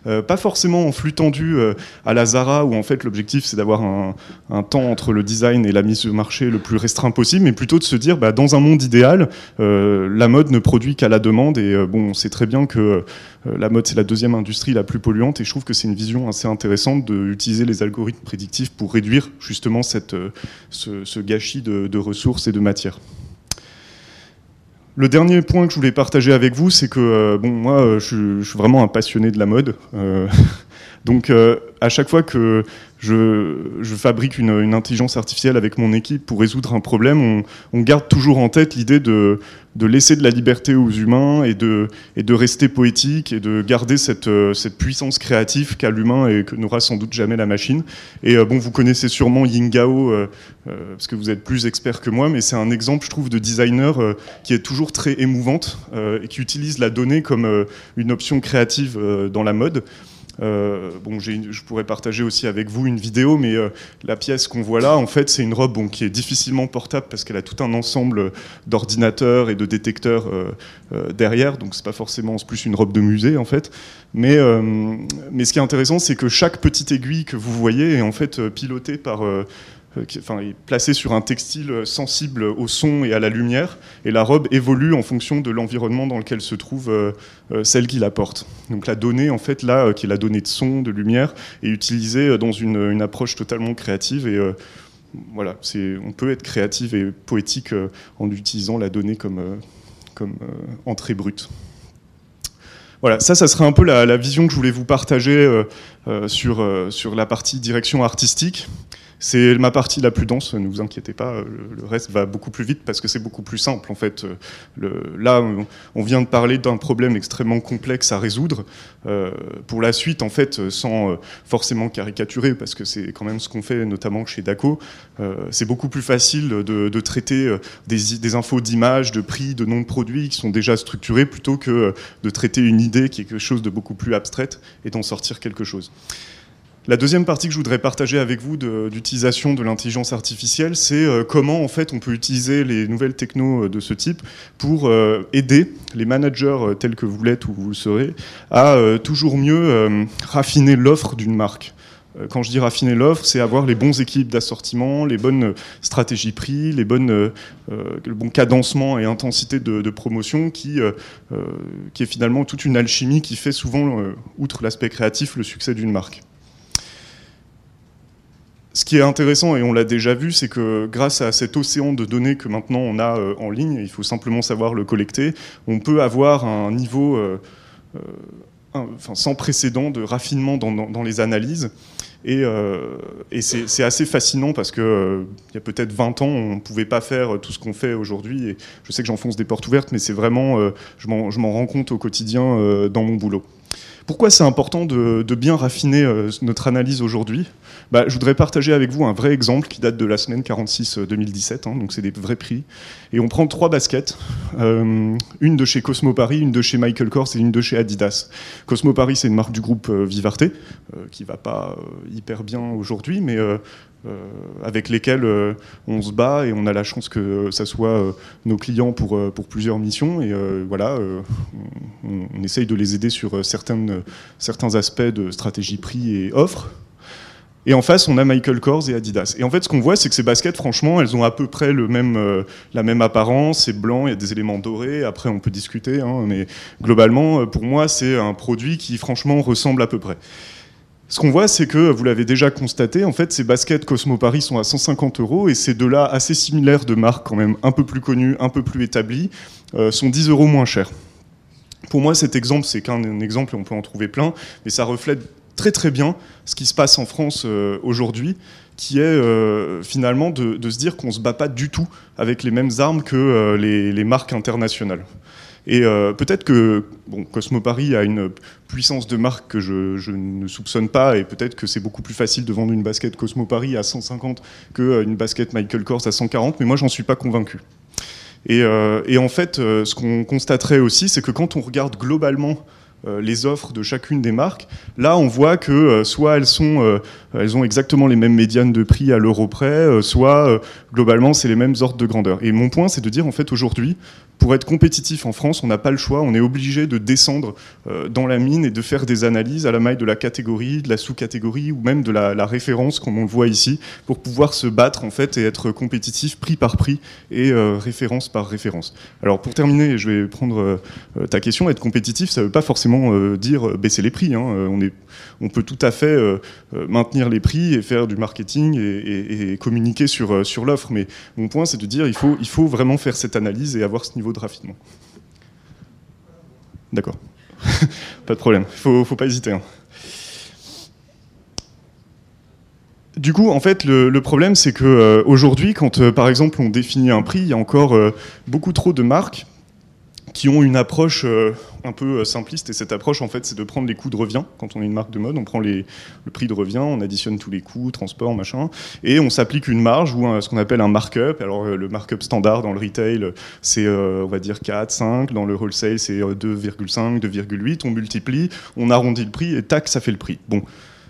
Euh, pas forcément en flux tendu euh, à la Zara, où en fait l'objectif c'est d'avoir un, temps entre le design et la mise au marché le plus restreint possible, mais plutôt de se dire, bah, dans un monde idéal, euh, la mode ne produit qu'à la demande, et bon, on sait très bien que la mode c'est la deuxième industrie la plus polluante, et je trouve que c'est une vision assez intéressante d'utiliser les algorithmes prédictifs pour réduire justement cette, ce, gâchis de, de ressources et de matières. Le dernier point que je voulais partager avec vous, c'est que euh, bon, moi, euh, je, suis vraiment un passionné de la mode. Euh, donc, à chaque fois que je, fabrique une, intelligence artificielle avec mon équipe pour résoudre un problème, on, garde toujours en tête l'idée de, laisser de la liberté aux humains et de, rester poétique et de garder cette, puissance créative qu'a l'humain et que n'aura sans doute jamais la machine. Et euh, bon, vous connaissez sûrement Yingao, euh, euh, parce que vous êtes plus expert que moi, mais c'est un exemple, je trouve, de designer qui est toujours très émouvante et qui utilise la donnée comme une option créative dans la mode. Euh, bon, je pourrais partager aussi avec vous une vidéo, mais euh, la pièce qu'on voit là, en fait, c'est une robe qui est difficilement portable parce qu'elle a tout un ensemble d'ordinateurs et de détecteurs euh, derrière, donc c'est pas forcément plus une robe de musée en fait. Mais, mais ce qui est intéressant, c'est que chaque petite aiguille que vous voyez est en fait pilotée par enfin, est placé sur un textile sensible au son et à la lumière, et la robe évolue en fonction de l'environnement dans lequel se trouve euh, euh, celle qui la porte. Donc la donnée, en fait, là, qui est la donnée de son, de lumière, est utilisée dans une, approche totalement créative, et voilà, on peut être créatif et poétique en utilisant la donnée comme, comme entrée brute. Voilà, ça, ça serait un peu la, vision que je voulais vous partager sur, sur la partie direction artistique. C'est ma partie la plus dense, ne vous inquiétez pas, le reste va beaucoup plus vite parce que c'est beaucoup plus simple en fait. là, on vient de parler d'un problème extrêmement complexe à résoudre. Euh, pour la suite, en fait, sans euh, forcément caricaturer, parce que c'est quand même ce qu'on fait notamment chez DACO, euh, c'est beaucoup plus facile de, traiter des, infos d'image, de prix, de noms de produits qui sont déjà structurés plutôt que de traiter une idée qui est quelque chose de beaucoup plus abstraite et d'en sortir quelque chose. La deuxième partie que je voudrais partager avec vous d'utilisation de, l'intelligence artificielle, c'est euh, comment en fait on peut utiliser les nouvelles technos euh, de ce type pour euh, aider les managers tels que vous l'êtes ou vous le serez à toujours mieux raffiner l'offre d'une marque. Quand je dis raffiner l'offre, c'est avoir les bons équipes d'assortiment, les bonnes stratégies prix, les bonnes, le bon cadencement et intensité de, promotion qui est finalement toute une alchimie qui fait souvent, outre l'aspect créatif, le succès d'une marque. Ce qui est intéressant, et on l'a déjà vu, c'est que grâce à cet océan de données que maintenant on a euh, en ligne, il faut simplement savoir le collecter, on peut avoir un niveau euh, euh, sans précédent de raffinement dans, les analyses. Et, c'est assez fascinant parce qu'il il y a peut-être 20 ans, on ne pouvait pas faire tout ce qu'on fait aujourd'hui. Et je sais que j'enfonce des portes ouvertes, mais c'est vraiment, je m'en rends compte au quotidien dans mon boulot. Pourquoi c'est important de, bien raffiner euh, notre analyse aujourd'hui? Bah, Je voudrais partager avec vous un vrai exemple qui date de la semaine 46-2017, euh, hein, donc c'est des vrais prix. Et on prend trois baskets, euh, une de chez Cosmo Paris, une de chez Michael Kors et une de chez Adidas. Cosmo Paris, c'est une marque du groupe Vivarte, qui va pas hyper bien aujourd'hui, mais avec lesquels on se bat et on a la chance que ça soit nos clients pour, pour plusieurs missions. Et voilà, on, essaye de les aider sur certaines certains aspects de stratégie prix et offre. Et en face, on a Michael Kors et Adidas. Et en fait, ce qu'on voit, c'est que ces baskets, franchement, elles ont à peu près le même, euh, la même apparence. C'est blanc, il y a des éléments dorés. Après, on peut discuter. Hein, mais globalement, euh, pour moi, c'est un produit qui, franchement, ressemble à peu près. Ce qu'on voit, c'est que, vous l'avez déjà constaté, en fait, ces baskets Cosmo Paris sont à 150 euros et ces deux-là, assez similaires de marques quand même un peu plus connues, un peu plus établies, euh, sont 10 euros moins chers. Pour moi, cet exemple, c'est qu'un exemple et on peut en trouver plein, mais ça reflète très très bien ce qui se passe en France euh, aujourd'hui, qui est euh, finalement de, se dire qu'on ne se bat pas du tout avec les mêmes armes que les, marques internationales. Et peut-être que bon, Cosmo a une puissance de marque que je, ne soupçonne pas, et peut-être que c'est beaucoup plus facile de vendre une basket Cosmo Paris à 150 qu'une basket Michael Kors à 140, mais moi j'en suis pas convaincu. Et, et en fait, ce qu'on constaterait aussi, c'est que quand on regarde globalement euh, les offres de chacune des marques. Là, on voit que euh, soit elles, sont, euh, elles ont exactement les mêmes médianes de prix à l'euro près, soit globalement, c'est les mêmes ordres de grandeur. Et mon point, c'est de dire, en fait, aujourd'hui, pour être compétitif en France, on n'a pas le choix, on est obligé de descendre dans la mine et de faire des analyses à la maille de la catégorie, de la sous-catégorie ou même de la, référence, comme on le voit ici, pour pouvoir se battre en fait et être compétitif prix par prix et référence par référence. Alors pour terminer, je vais prendre ta question, être compétitif, ça ne veut pas forcément euh, dire euh, baisser les prix. Hein. Euh, on, est, on peut tout à fait maintenir les prix et faire du marketing et, communiquer sur, l'offre. Mais mon point, c'est de dire il faut, il faut vraiment faire cette analyse et avoir ce niveau de raffinement. D'accord. pas de problème. Il ne faut pas hésiter. Hein. Du coup, en fait, le, problème, c'est que aujourd'hui, quand par exemple on définit un prix, il y a encore beaucoup trop de marques qui ont une approche euh, un peu euh, simpliste. Et cette approche, en fait, c'est de prendre les coûts de revient. Quand on est une marque de mode, on prend le prix de revient, on additionne tous les coûts, transport, machin, et on s'applique une marge ou ce qu'on appelle un markup. Alors, euh, le markup standard dans le retail, c'est, on va dire, 4, 5. Dans le wholesale, c'est 2,5, 2,8. On multiplie, on arrondit le prix, et tac, ça fait le prix. Bon.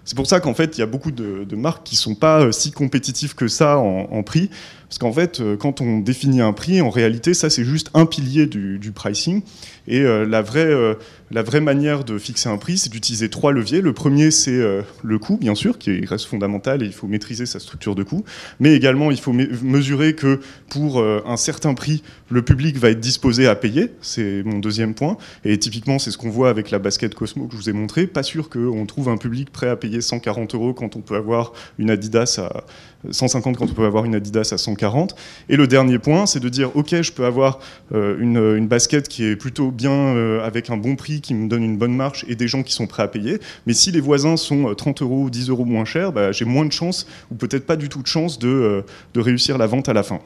C'est pour ça qu'en fait, il y a beaucoup de, marques qui ne sont pas si compétitives que ça en prix. Parce qu'en fait, euh, quand on définit un prix, en réalité, ça c'est juste un pilier du, pricing. Et euh, la, vraie, euh, la vraie manière de fixer un prix, c'est d'utiliser trois leviers. Le premier, c'est le coût, bien sûr, qui reste fondamental et il faut maîtriser sa structure de coût. Mais également, il faut mesurer que pour un certain prix, le public va être disposé à payer. C'est mon deuxième point. Et typiquement, c'est ce qu'on voit avec la basket Cosmo que je vous ai montré. Pas sûr qu'on trouve un public prêt à payer 140 euros quand on peut avoir une Adidas à 150 quand on peut avoir une Adidas à 140. Et le dernier point, c'est de dire, ok, je peux avoir euh, une, basket qui est plutôt bien euh, avec un bon prix, qui me donne une bonne marche et des gens qui sont prêts à payer. Mais si les voisins sont 30 euh, euros ou 10 euros moins chers, bah, j'ai moins de chance ou peut-être pas du tout de chance de, de réussir la vente à la fin.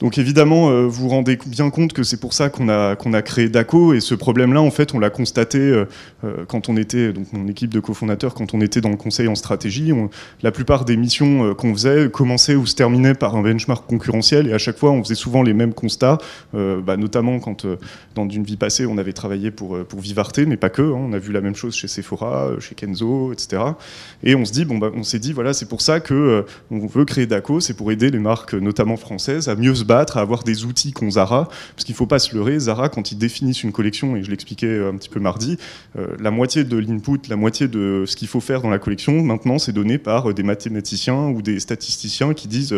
Donc évidemment, euh, vous vous rendez bien compte que c'est pour ça qu'on a, créé DACO, et ce problème-là, en fait, on l'a constaté euh, euh, quand on était, donc mon équipe de cofondateurs, quand on était dans le conseil en stratégie, la plupart des missions qu'on faisait commençaient ou se terminaient par un benchmark concurrentiel, et à chaque fois, on faisait souvent les mêmes constats, bah, notamment quand, dans une vie passée, on avait travaillé pour, pour Vivarte, mais pas que, hein. on a vu la même chose chez Sephora, chez Kenzo, etc. Et on se dit, bon, bah, on s'est dit, voilà, c'est pour ça que on veut créer DACO, c'est pour aider les marques, notamment françaises, à mieux se à avoir des outils qu'ont Zara, parce qu'il ne faut pas se leurrer, Zara, quand ils définissent une collection, et je l'expliquais euh, un petit peu mardi, euh, la moitié de l'input, la moitié de ce qu'il faut faire dans la collection, maintenant, c'est donné par euh, des mathématiciens ou des statisticiens qui disent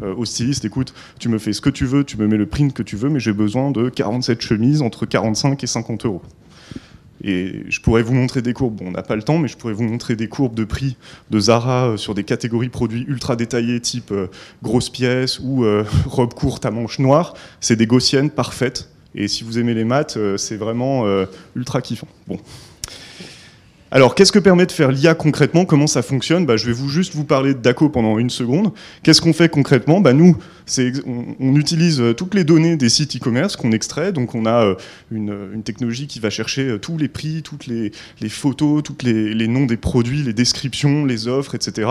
aux stylistes, écoute, tu me fais ce que tu veux, tu me mets le print que tu veux, mais j'ai besoin de 47 chemises entre 45 et 50 euros. Et je pourrais vous montrer des courbes, bon, on n'a pas le temps, mais je pourrais vous montrer des courbes de prix de Zara euh, sur des catégories produits ultra détaillées, type euh, grosse pièce ou euh, robe courte à manches noires. C'est des gaussiennes parfaites. Et si vous aimez les maths, c'est vraiment ultra kiffant. Bon. Alors, qu'est-ce que permet de faire l'IA concrètement? Comment ça fonctionne? Bah, Je vais vous juste vous parler de DACO pendant une seconde. Qu'est-ce qu'on fait concrètement? Bah, Nous, on, utilise euh, toutes les données des sites e-commerce qu'on extrait. Donc, on a euh, une, technologie qui va chercher euh, tous les prix, toutes les, photos, tous les, noms des produits, les descriptions, les offres, etc.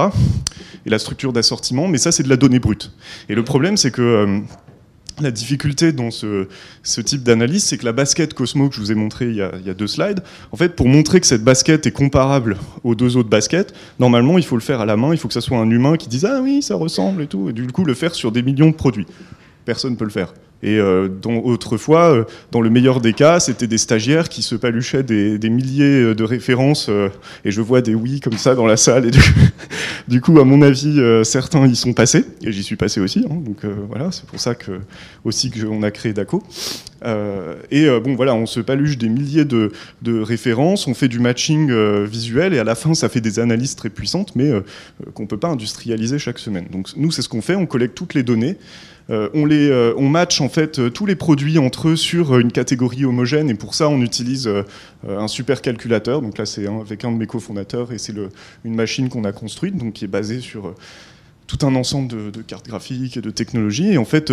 Et la structure d'assortiment. Mais ça, c'est de la donnée brute. Et le problème, c'est que la difficulté dans ce, type d'analyse, c'est que la basket Cosmo que je vous ai montré il y, a, deux slides, en fait, pour montrer que cette basket est comparable aux deux autres baskets, normalement, il faut le faire à la main, il faut que ça soit un humain qui dise Ah oui, ça ressemble et tout, et du coup, le faire sur des millions de produits. Personne ne peut le faire. Et euh, autrefois, euh, dans le meilleur des cas, c'était des stagiaires qui se paluchaient des, milliers euh, de références. et je vois des oui comme ça dans la salle. Et du, coup, à mon avis, certains y sont passés. Et j'y suis passé aussi. Hein. donc voilà, c'est pour ça que aussi qu'on a créé DACO. et bon, voilà, on se paluche des milliers de, de références, on fait du matching visuel, et à la fin, ça fait des analyses très puissantes, mais qu'on ne peut pas industrialiser chaque semaine. Donc nous, c'est ce qu'on fait, on collecte toutes les données. Euh, on, les, euh, match en fait euh, tous les produits entre eux sur une catégorie homogène et pour ça on utilise un super calculateur. Donc là c'est avec un de mes cofondateurs et c'est une machine qu'on a construite qui est basée sur tout un ensemble de, cartes graphiques, de technologies. Et en fait,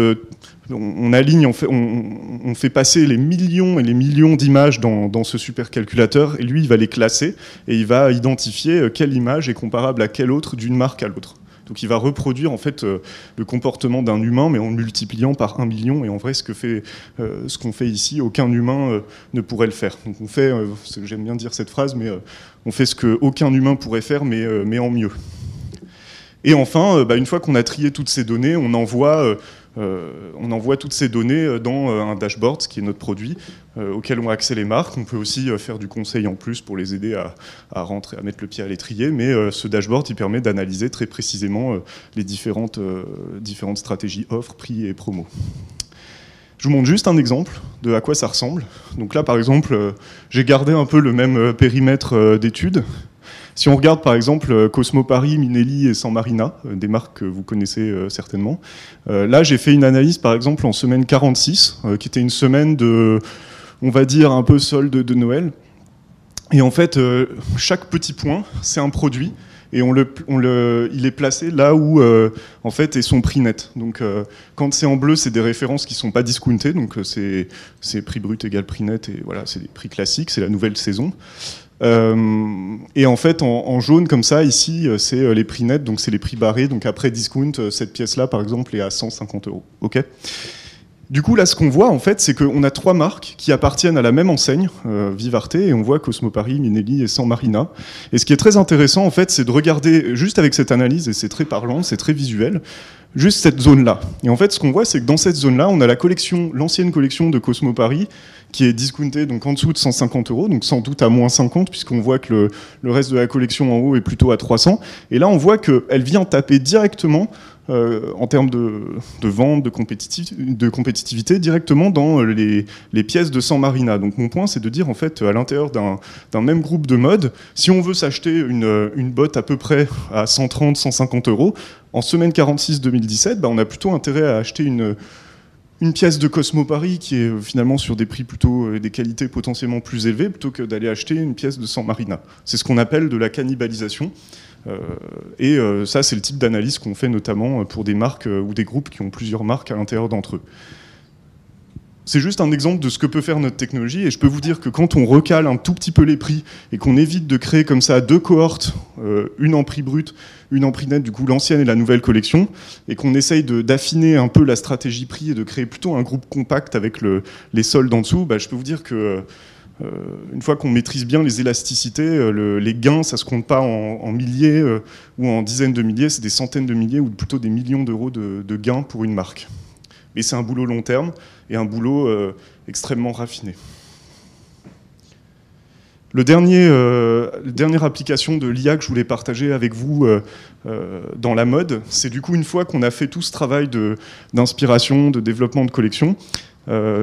on, fait, passer les millions et les millions d'images dans, dans, ce supercalculateur, et lui, il va les classer et il va identifier quelle image est comparable à quelle autre d'une marque à l'autre. Donc il va reproduire en fait euh, le comportement d'un humain, mais en multipliant par un million. Et en vrai, ce fait, euh, qu'on fait ici, aucun humain euh, ne pourrait le faire. Donc on fait, j'aime bien dire cette phrase, mais on fait ce qu'aucun humain pourrait faire, mais, mais en mieux. Et enfin, bah, une fois qu'on a trié toutes ces données, on envoie euh, on envoie toutes ces données euh, dans euh, un dashboard, ce qui est notre produit, auquel ont accès les marques. On peut aussi faire du conseil en plus pour les aider à, rentrer, à mettre le pied à l'étrier, mais ce dashboard, il permet d'analyser très précisément les différentes, différentes stratégies offres, prix et promos. Je vous montre juste un exemple de à quoi ça ressemble. Donc là, par exemple, j'ai gardé un peu le même périmètre d'études. Si on regarde par exemple euh, Cosmo Paris, Minelli et San Marina, euh, des marques que vous connaissez euh, certainement, là j'ai fait une analyse par exemple en semaine 46, qui était une semaine de, on va dire, un peu solde de Noël. Et en fait, chaque petit point, c'est un produit et on le, on le, il est placé là où en fait est son prix net. Donc quand c'est en bleu, c'est des références qui sont pas discountées, donc c'est prix brut égal prix net et voilà, c'est des prix classiques, c'est la nouvelle saison. Euh, et en fait, en, jaune comme ça, ici, euh, c'est euh, les prix nets, donc c'est les prix barrés. Donc après discount, cette pièce-là, par exemple, est à 150 euros. Ok? Du coup, là, ce qu'on voit, en fait, c'est qu'on a trois marques qui appartiennent à la même enseigne, Vivarte, et on voit Cosmo Paris, Minelli et San Marina. Et ce qui est très intéressant, en fait, c'est de regarder, juste avec cette analyse, et c'est très parlant, c'est très visuel, juste cette zone-là. Et en fait, ce qu'on voit, c'est que dans cette zone-là, on a la collection, l'ancienne collection de Cosmo Paris, qui est discounté donc en dessous de 150 euros, donc sans doute à moins 50, puisqu'on voit que le, le, reste de la collection en haut est plutôt à 300. Et là, on voit qu'elle vient taper directement euh, en termes de, de vente, de, compétitivité, directement dans les, les, pièces de San Marina. Donc mon point, c'est de dire, en fait, à l'intérieur d'un même groupe de mode, si on veut s'acheter une, une botte à peu près à 130, 150 euros, en semaine 46-2017, bah, on a plutôt intérêt à acheter une une pièce de Cosmo Paris qui est euh, finalement sur des prix plutôt euh, des qualités potentiellement plus élevées plutôt que d'aller acheter une pièce de San Marina. C'est ce qu'on appelle de la cannibalisation. Euh, et ça, c'est le type d'analyse qu'on fait notamment pour des marques ou des groupes qui ont plusieurs marques à l'intérieur d'entre eux. C'est juste un exemple de ce que peut faire notre technologie. Et je peux vous dire que quand on recale un tout petit peu les prix et qu'on évite de créer comme ça deux cohortes, euh, une en prix brut, une en prix net, du coup l'ancienne et la nouvelle collection, et qu'on essaye d'affiner un peu la stratégie prix et de créer plutôt un groupe compact avec le, les soldes en dessous, bah, je peux vous dire que euh, une fois qu'on maîtrise bien les élasticités, euh, les gains, ça se compte pas en, milliers ou en dizaines de milliers, c'est des centaines de milliers ou plutôt des millions d'euros de, de gains pour une marque. Mais c'est un boulot long terme et un boulot euh, extrêmement raffiné. Le dernier, euh, la dernière application de l'IA que je voulais partager avec vous euh, dans la mode, c'est du coup une fois qu'on a fait tout ce travail d'inspiration, de, développement de collection,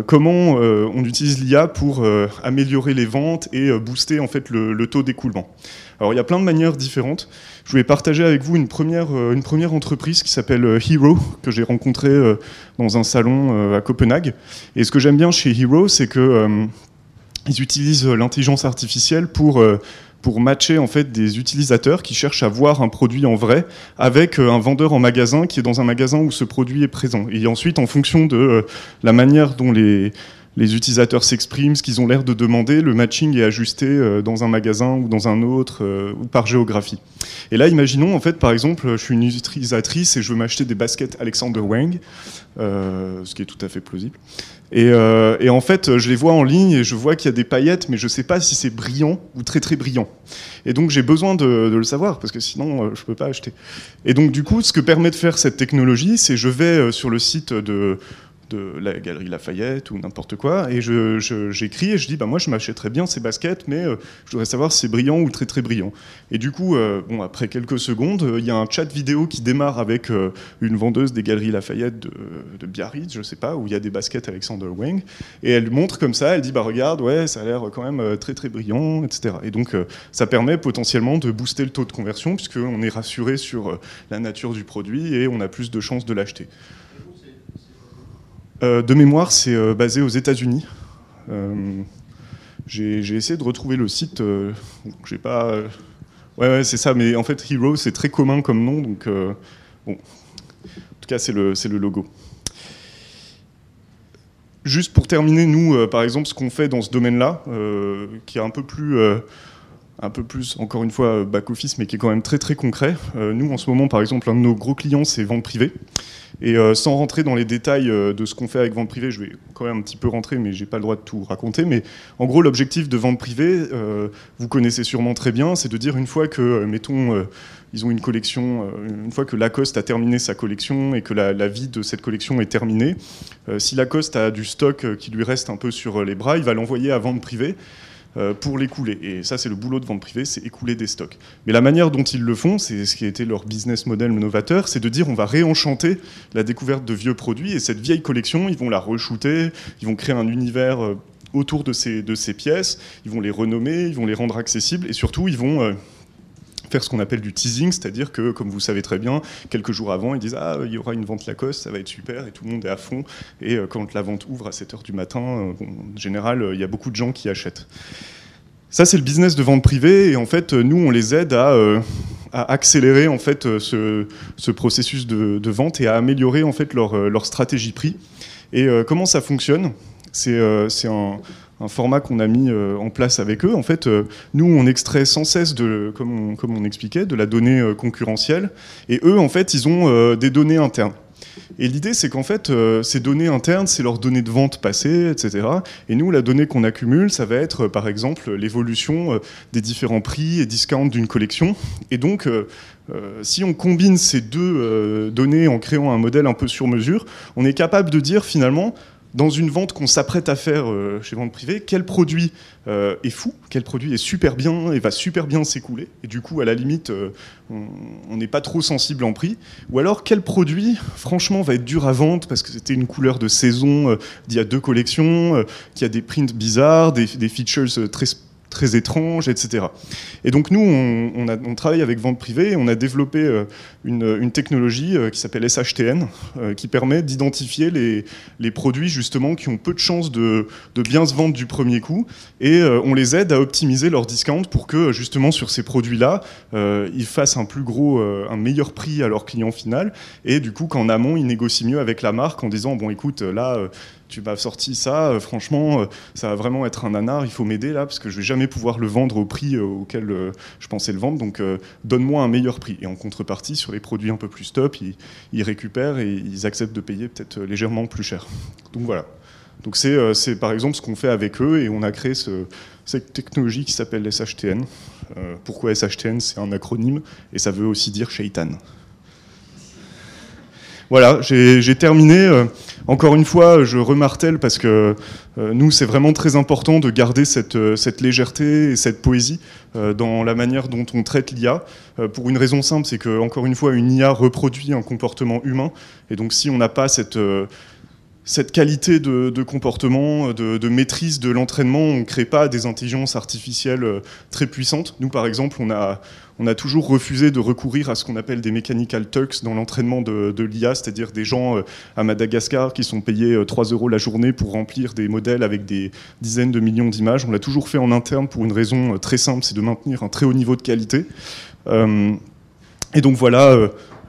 comment on utilise l'IA pour améliorer les ventes et booster en fait le, taux d'écoulement? Alors il y a plein de manières différentes. Je voulais partager avec vous une première, euh, une première entreprise qui s'appelle euh, Hero, que j'ai rencontrée euh, dans un salon à Copenhague. Et ce que j'aime bien chez Hero, c'est que ils utilisent l'intelligence artificielle pour pour matcher en fait des utilisateurs qui cherchent à voir un produit en vrai avec un vendeur en magasin qui est dans un magasin où ce produit est présent. Et ensuite, en fonction de la manière dont les utilisateurs s'expriment, ce qu'ils ont l'air de demander, le matching est ajusté euh, dans un magasin ou dans un autre, euh, ou par géographie. Et là, imaginons, en fait, par exemple, je suis une utilisatrice et je veux m'acheter des baskets Alexander Wang, euh, ce qui est tout à fait plausible. Et, en fait, je les vois en ligne et je vois qu'il y a des paillettes, mais je ne sais pas si c'est brillant ou très très brillant. Et donc j'ai besoin de, le savoir parce que sinon je ne peux pas acheter. Et donc du coup, ce que permet de faire cette technologie, c'est je vais sur le site de de la galerie Lafayette ou n'importe quoi, et j'écris je, et je dis bah moi je m'achèterais bien ces baskets, mais euh, je voudrais savoir si c'est brillant ou très très brillant. Et du coup, euh, bon après quelques secondes, euh, il y a un chat vidéo qui démarre avec une vendeuse des galeries Lafayette de, de, Biarritz, je sais pas, où il y a des baskets Alexander Wang, et elle montre comme ça, elle dit bah regarde, ouais ça a l'air quand même très très brillant, etc. Et donc ça permet potentiellement de booster le taux de conversion puisqu'on est rassuré sur la nature du produit et on a plus de chances de l'acheter. Euh, de mémoire, c'est euh, basé aux États-Unis. Euh, j'ai essayé de retrouver le site. j'ai. Ouais, c'est ça. Mais en fait, Hero, c'est très commun comme nom, donc en tout cas, c'est le, le logo. Juste pour terminer, nous, par exemple, ce qu'on fait dans ce domaine-là, qui est un peu plus un peu plus, encore une fois, back-office, mais qui est quand même très très concret. nous, en ce moment, par exemple, un de nos gros clients, c'est Vente Privée. Et euh, sans rentrer dans les détails euh, de ce qu'on fait avec vente privée, je vais quand même un petit peu rentrer, mais j'ai pas le droit de tout raconter. Mais en gros, l'objectif de vente privée, euh, vous connaissez sûrement très bien, c'est de dire une fois que, mettons, ils ont une collection, une fois que Lacoste a terminé sa collection et que la vie de cette collection est terminée, si Lacoste a du stock qui lui reste un peu sur les bras, il va l'envoyer à vente privée. Euh, pour l'écouler. Et ça, c'est le boulot de vente privée, c'est écouler des stocks. Mais la manière dont ils le font, c'est ce qui a été leur business model novateur, c'est de dire on va réenchanter la découverte de vieux produits et cette vieille collection, ils vont la re-shooter, ils vont créer un univers euh, autour de ces, de ces pièces, ils vont les renommer, ils vont les rendre accessibles et surtout, ils vont euh, ce qu'on appelle du teasing, c'est-à-dire que, comme vous savez très bien, quelques jours avant, ils disent Ah, il y aura une vente Lacoste, ça va être super, et tout le monde est à fond. Et euh, quand la vente ouvre à 7h du matin, euh, en général, euh, il y a beaucoup de gens qui achètent. Ça, c'est le business de vente privée, et en fait, nous, on les aide à, accélérer en fait, ce, processus de, vente et à améliorer en fait, leur, stratégie prix. Et comment ça fonctionne? C'est un un format qu'on a mis euh, en place avec eux. En fait, euh, nous, on extrait sans cesse, de, comme, on, expliquait, de la donnée euh, concurrentielle. Et eux, en fait, ils ont des données internes. Et l'idée, c'est qu'en fait, ces données internes, c'est leurs données de vente passées, etc. Et nous, la donnée qu'on accumule, ça va être, par exemple, l'évolution des différents prix et discounts d'une collection. Et donc, si on combine ces deux données en créant un modèle un peu sur mesure, on est capable de dire finalement, dans une vente qu'on s'apprête à faire euh, chez vente privée, quel produit euh, est fou, quel produit est super bien et va super bien s'écouler, et du coup, à la limite, euh, on n'est pas trop sensible en prix, ou alors quel produit, franchement, va être dur à vendre parce que c'était une couleur de saison d'il y a deux collections, qui a des prints bizarres, des, des features très très étranges, etc. Et donc nous, on, travaille avec vente privée on a développé euh, une, technologie euh, qui s'appelle SHTN, euh, qui permet d'identifier les, les, produits justement qui ont peu de chances de, de, bien se vendre du premier coup, et on les aide à optimiser leur discount pour que justement sur ces produits-là, ils fassent un plus gros, un meilleur prix à leur client final, et du coup qu'en amont, ils négocient mieux avec la marque en disant, bon écoute, là, tu m'as sorti ça, euh, franchement, euh, ça va vraiment être un nanar, il faut m'aider là, parce que je vais jamais pouvoir le vendre au prix euh, auquel je pensais le vendre, donc donne-moi un meilleur prix. Et en contrepartie, sur les produits un peu plus top, ils, récupèrent et ils acceptent de payer peut-être légèrement plus cher. Donc voilà. Donc c'est par exemple ce qu'on fait avec eux, et on a créé cette technologie qui s'appelle SHTN. pourquoi SHTN C'est un acronyme, et ça veut aussi dire Shaitan. Voilà, j'ai terminé. Euh, encore une fois, je remartèle parce que euh, nous, c'est vraiment très important de garder cette, euh, légèreté et cette poésie dans la manière dont on traite l'IA. pour une raison simple, c'est que, encore une fois, une IA reproduit un comportement humain. Et donc, si on n'a pas cette qualité de, comportement, de, maîtrise de l'entraînement, on ne crée pas des intelligences artificielles très puissantes. Nous, par exemple, on a, on a toujours refusé de recourir à ce qu'on appelle des mechanical turks dans l'entraînement de, l'IA, c'est-à-dire des gens euh, à Madagascar qui sont payés 3 euh, euros la journée pour remplir des modèles avec des dizaines de millions d'images. On l'a toujours fait en interne pour une raison très simple, c'est de maintenir un très haut niveau de qualité. et donc voilà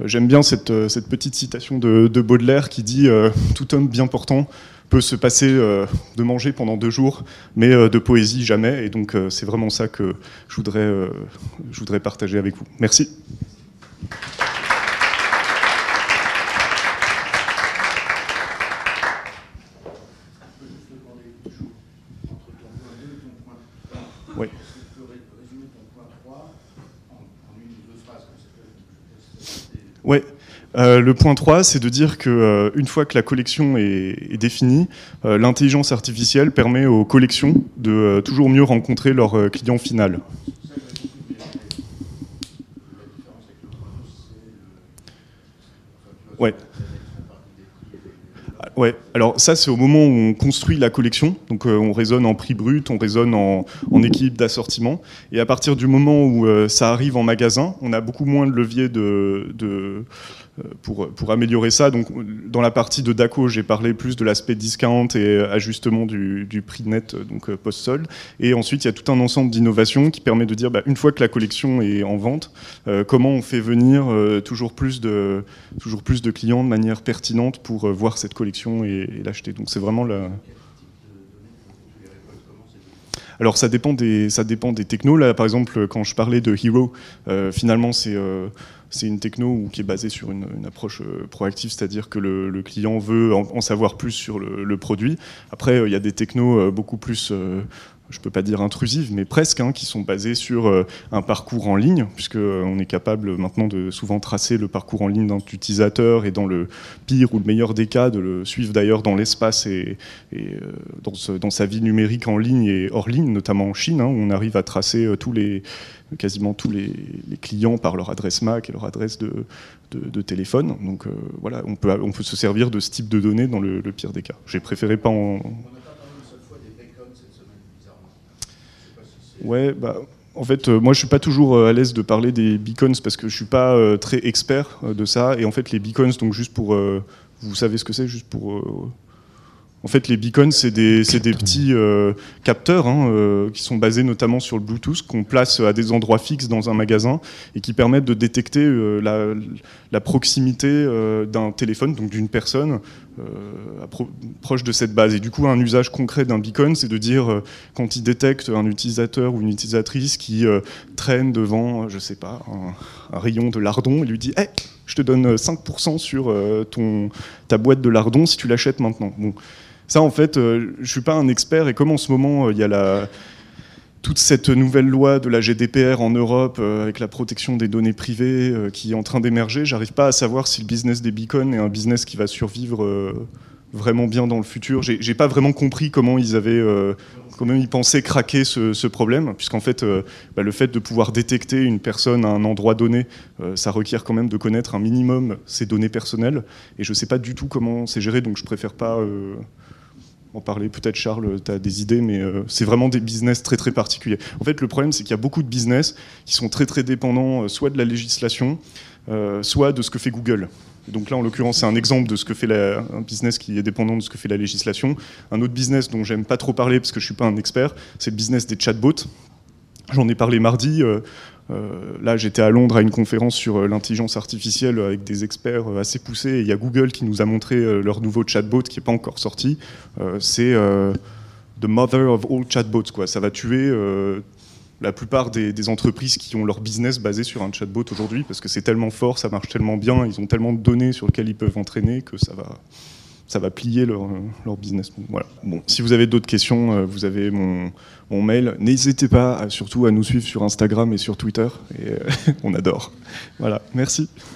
euh, j'aime bien cette, euh, petite citation de, Baudelaire qui dit euh, Tout homme bien portant peut se passer de manger pendant deux jours, mais de poésie jamais. Et donc c'est vraiment ça que je voudrais, partager avec vous. Merci. Ouais. Euh, le point 3, c'est de dire qu'une euh, fois que la collection est, définie, euh, l'intelligence artificielle permet aux collections de toujours mieux rencontrer leur client final. Ouais. Ouais, alors ça c'est au moment où on construit la collection, donc on raisonne en prix brut, on raisonne en, en équipe d'assortiment, et à partir du moment où ça arrive en magasin, on a beaucoup moins de levier de, de pour, pour, améliorer ça. Donc, dans la partie de DACO, j'ai parlé plus de l'aspect discount et ajustement du, prix net, donc post-solde. Et ensuite, il y a tout un ensemble d'innovations qui permet de dire, bah, une fois que la collection est en vente, euh, comment on fait venir euh, toujours, plus de, toujours plus de clients de manière pertinente pour voir cette collection et, et l'acheter. Donc, c'est vraiment la. Alors ça dépend des ça dépend des technos. Là, par exemple, quand je parlais de Hero, euh, finalement c'est euh, c'est une techno qui est basée sur une, approche euh, proactive, c'est-à-dire que le, client veut en, savoir plus sur le, le produit. Après, il y a des technos beaucoup plus je ne peux pas dire intrusives, mais presque, hein, qui sont basées sur euh, un parcours en ligne, puisqu'on euh, est capable maintenant de souvent tracer le parcours en ligne d'un utilisateur et dans le pire ou le meilleur des cas, de le suivre d'ailleurs dans l'espace et, euh, dans, sa vie numérique en ligne et hors ligne, notamment en Chine, hein, où on arrive à tracer quasiment tous les, clients par leur adresse MAC et leur adresse de, téléphone. Donc voilà, on peut, se servir de ce type de données dans le, le pire des cas. J'ai préféré pas en Ouais, bah, en fait, euh, moi, je suis pas toujours euh, à l'aise de parler des beacons parce que je suis pas euh, très expert de ça. Et en fait, les beacons, donc juste pour, vous savez ce que c'est, juste pour. en fait, les beacons, c'est des, des, petits capteurs hein, qui sont basés notamment sur le Bluetooth, qu'on place à des endroits fixes dans un magasin et qui permettent de détecter la, la, proximité d'un téléphone, donc d'une personne, proche de cette base. Et du coup, un usage concret d'un beacon, c'est de dire, euh, quand il détecte un utilisateur ou une utilisatrice qui euh, traîne devant, je sais pas, un, rayon de lardon, il lui dit hey, je te donne 5% sur ton, ta boîte de lardon si tu l'achètes maintenant. Bon. Ça, en fait, je suis pas un expert, et comme en ce moment, il y a la toute cette nouvelle loi de la GDPR en Europe euh, avec la protection des données privées euh, qui est en train d'émerger, j'arrive pas à savoir si le business des beacons est un business qui va survivre euh, vraiment bien dans le futur. J'ai pas vraiment compris comment ils avaient, comment ils pensaient craquer ce, problème, puisqu'en fait, bah, le fait de pouvoir détecter une personne à un endroit donné, ça requiert quand même de connaître un minimum ses données personnelles, et je sais pas du tout comment c'est géré, donc je préfère pas en parler. Peut-être Charles, tu as des idées, mais euh, c'est vraiment des business très très particuliers. En fait, le problème, c'est qu'il y a beaucoup de business qui sont très très dépendants euh, soit de la législation, euh, soit de ce que fait Google. Donc là, en l'occurrence, c'est un exemple de ce que fait la, un business qui est dépendant de ce que fait la législation. Un autre business dont j'aime pas trop parler parce que je suis pas un expert, c'est le business des chatbots. J'en ai parlé mardi. Euh, là, j'étais à Londres à une conférence sur euh, l'intelligence artificielle avec des experts euh, assez poussés. Il y a Google qui nous a montré leur nouveau chatbot qui n'est pas encore sorti. C'est the mother of all chatbots. Ça va tuer la plupart des, des, entreprises qui ont leur business basé sur un chatbot aujourd'hui parce que c'est tellement fort, ça marche tellement bien, ils ont tellement de données sur lesquelles ils peuvent entraîner que ça va ça va plier leur, leur business. Voilà. Bon, si vous avez d'autres questions, euh, vous avez mon, mon mail. N'hésitez pas à, surtout à nous suivre sur Instagram et sur Twitter. Et euh, on adore. Voilà, merci. merci.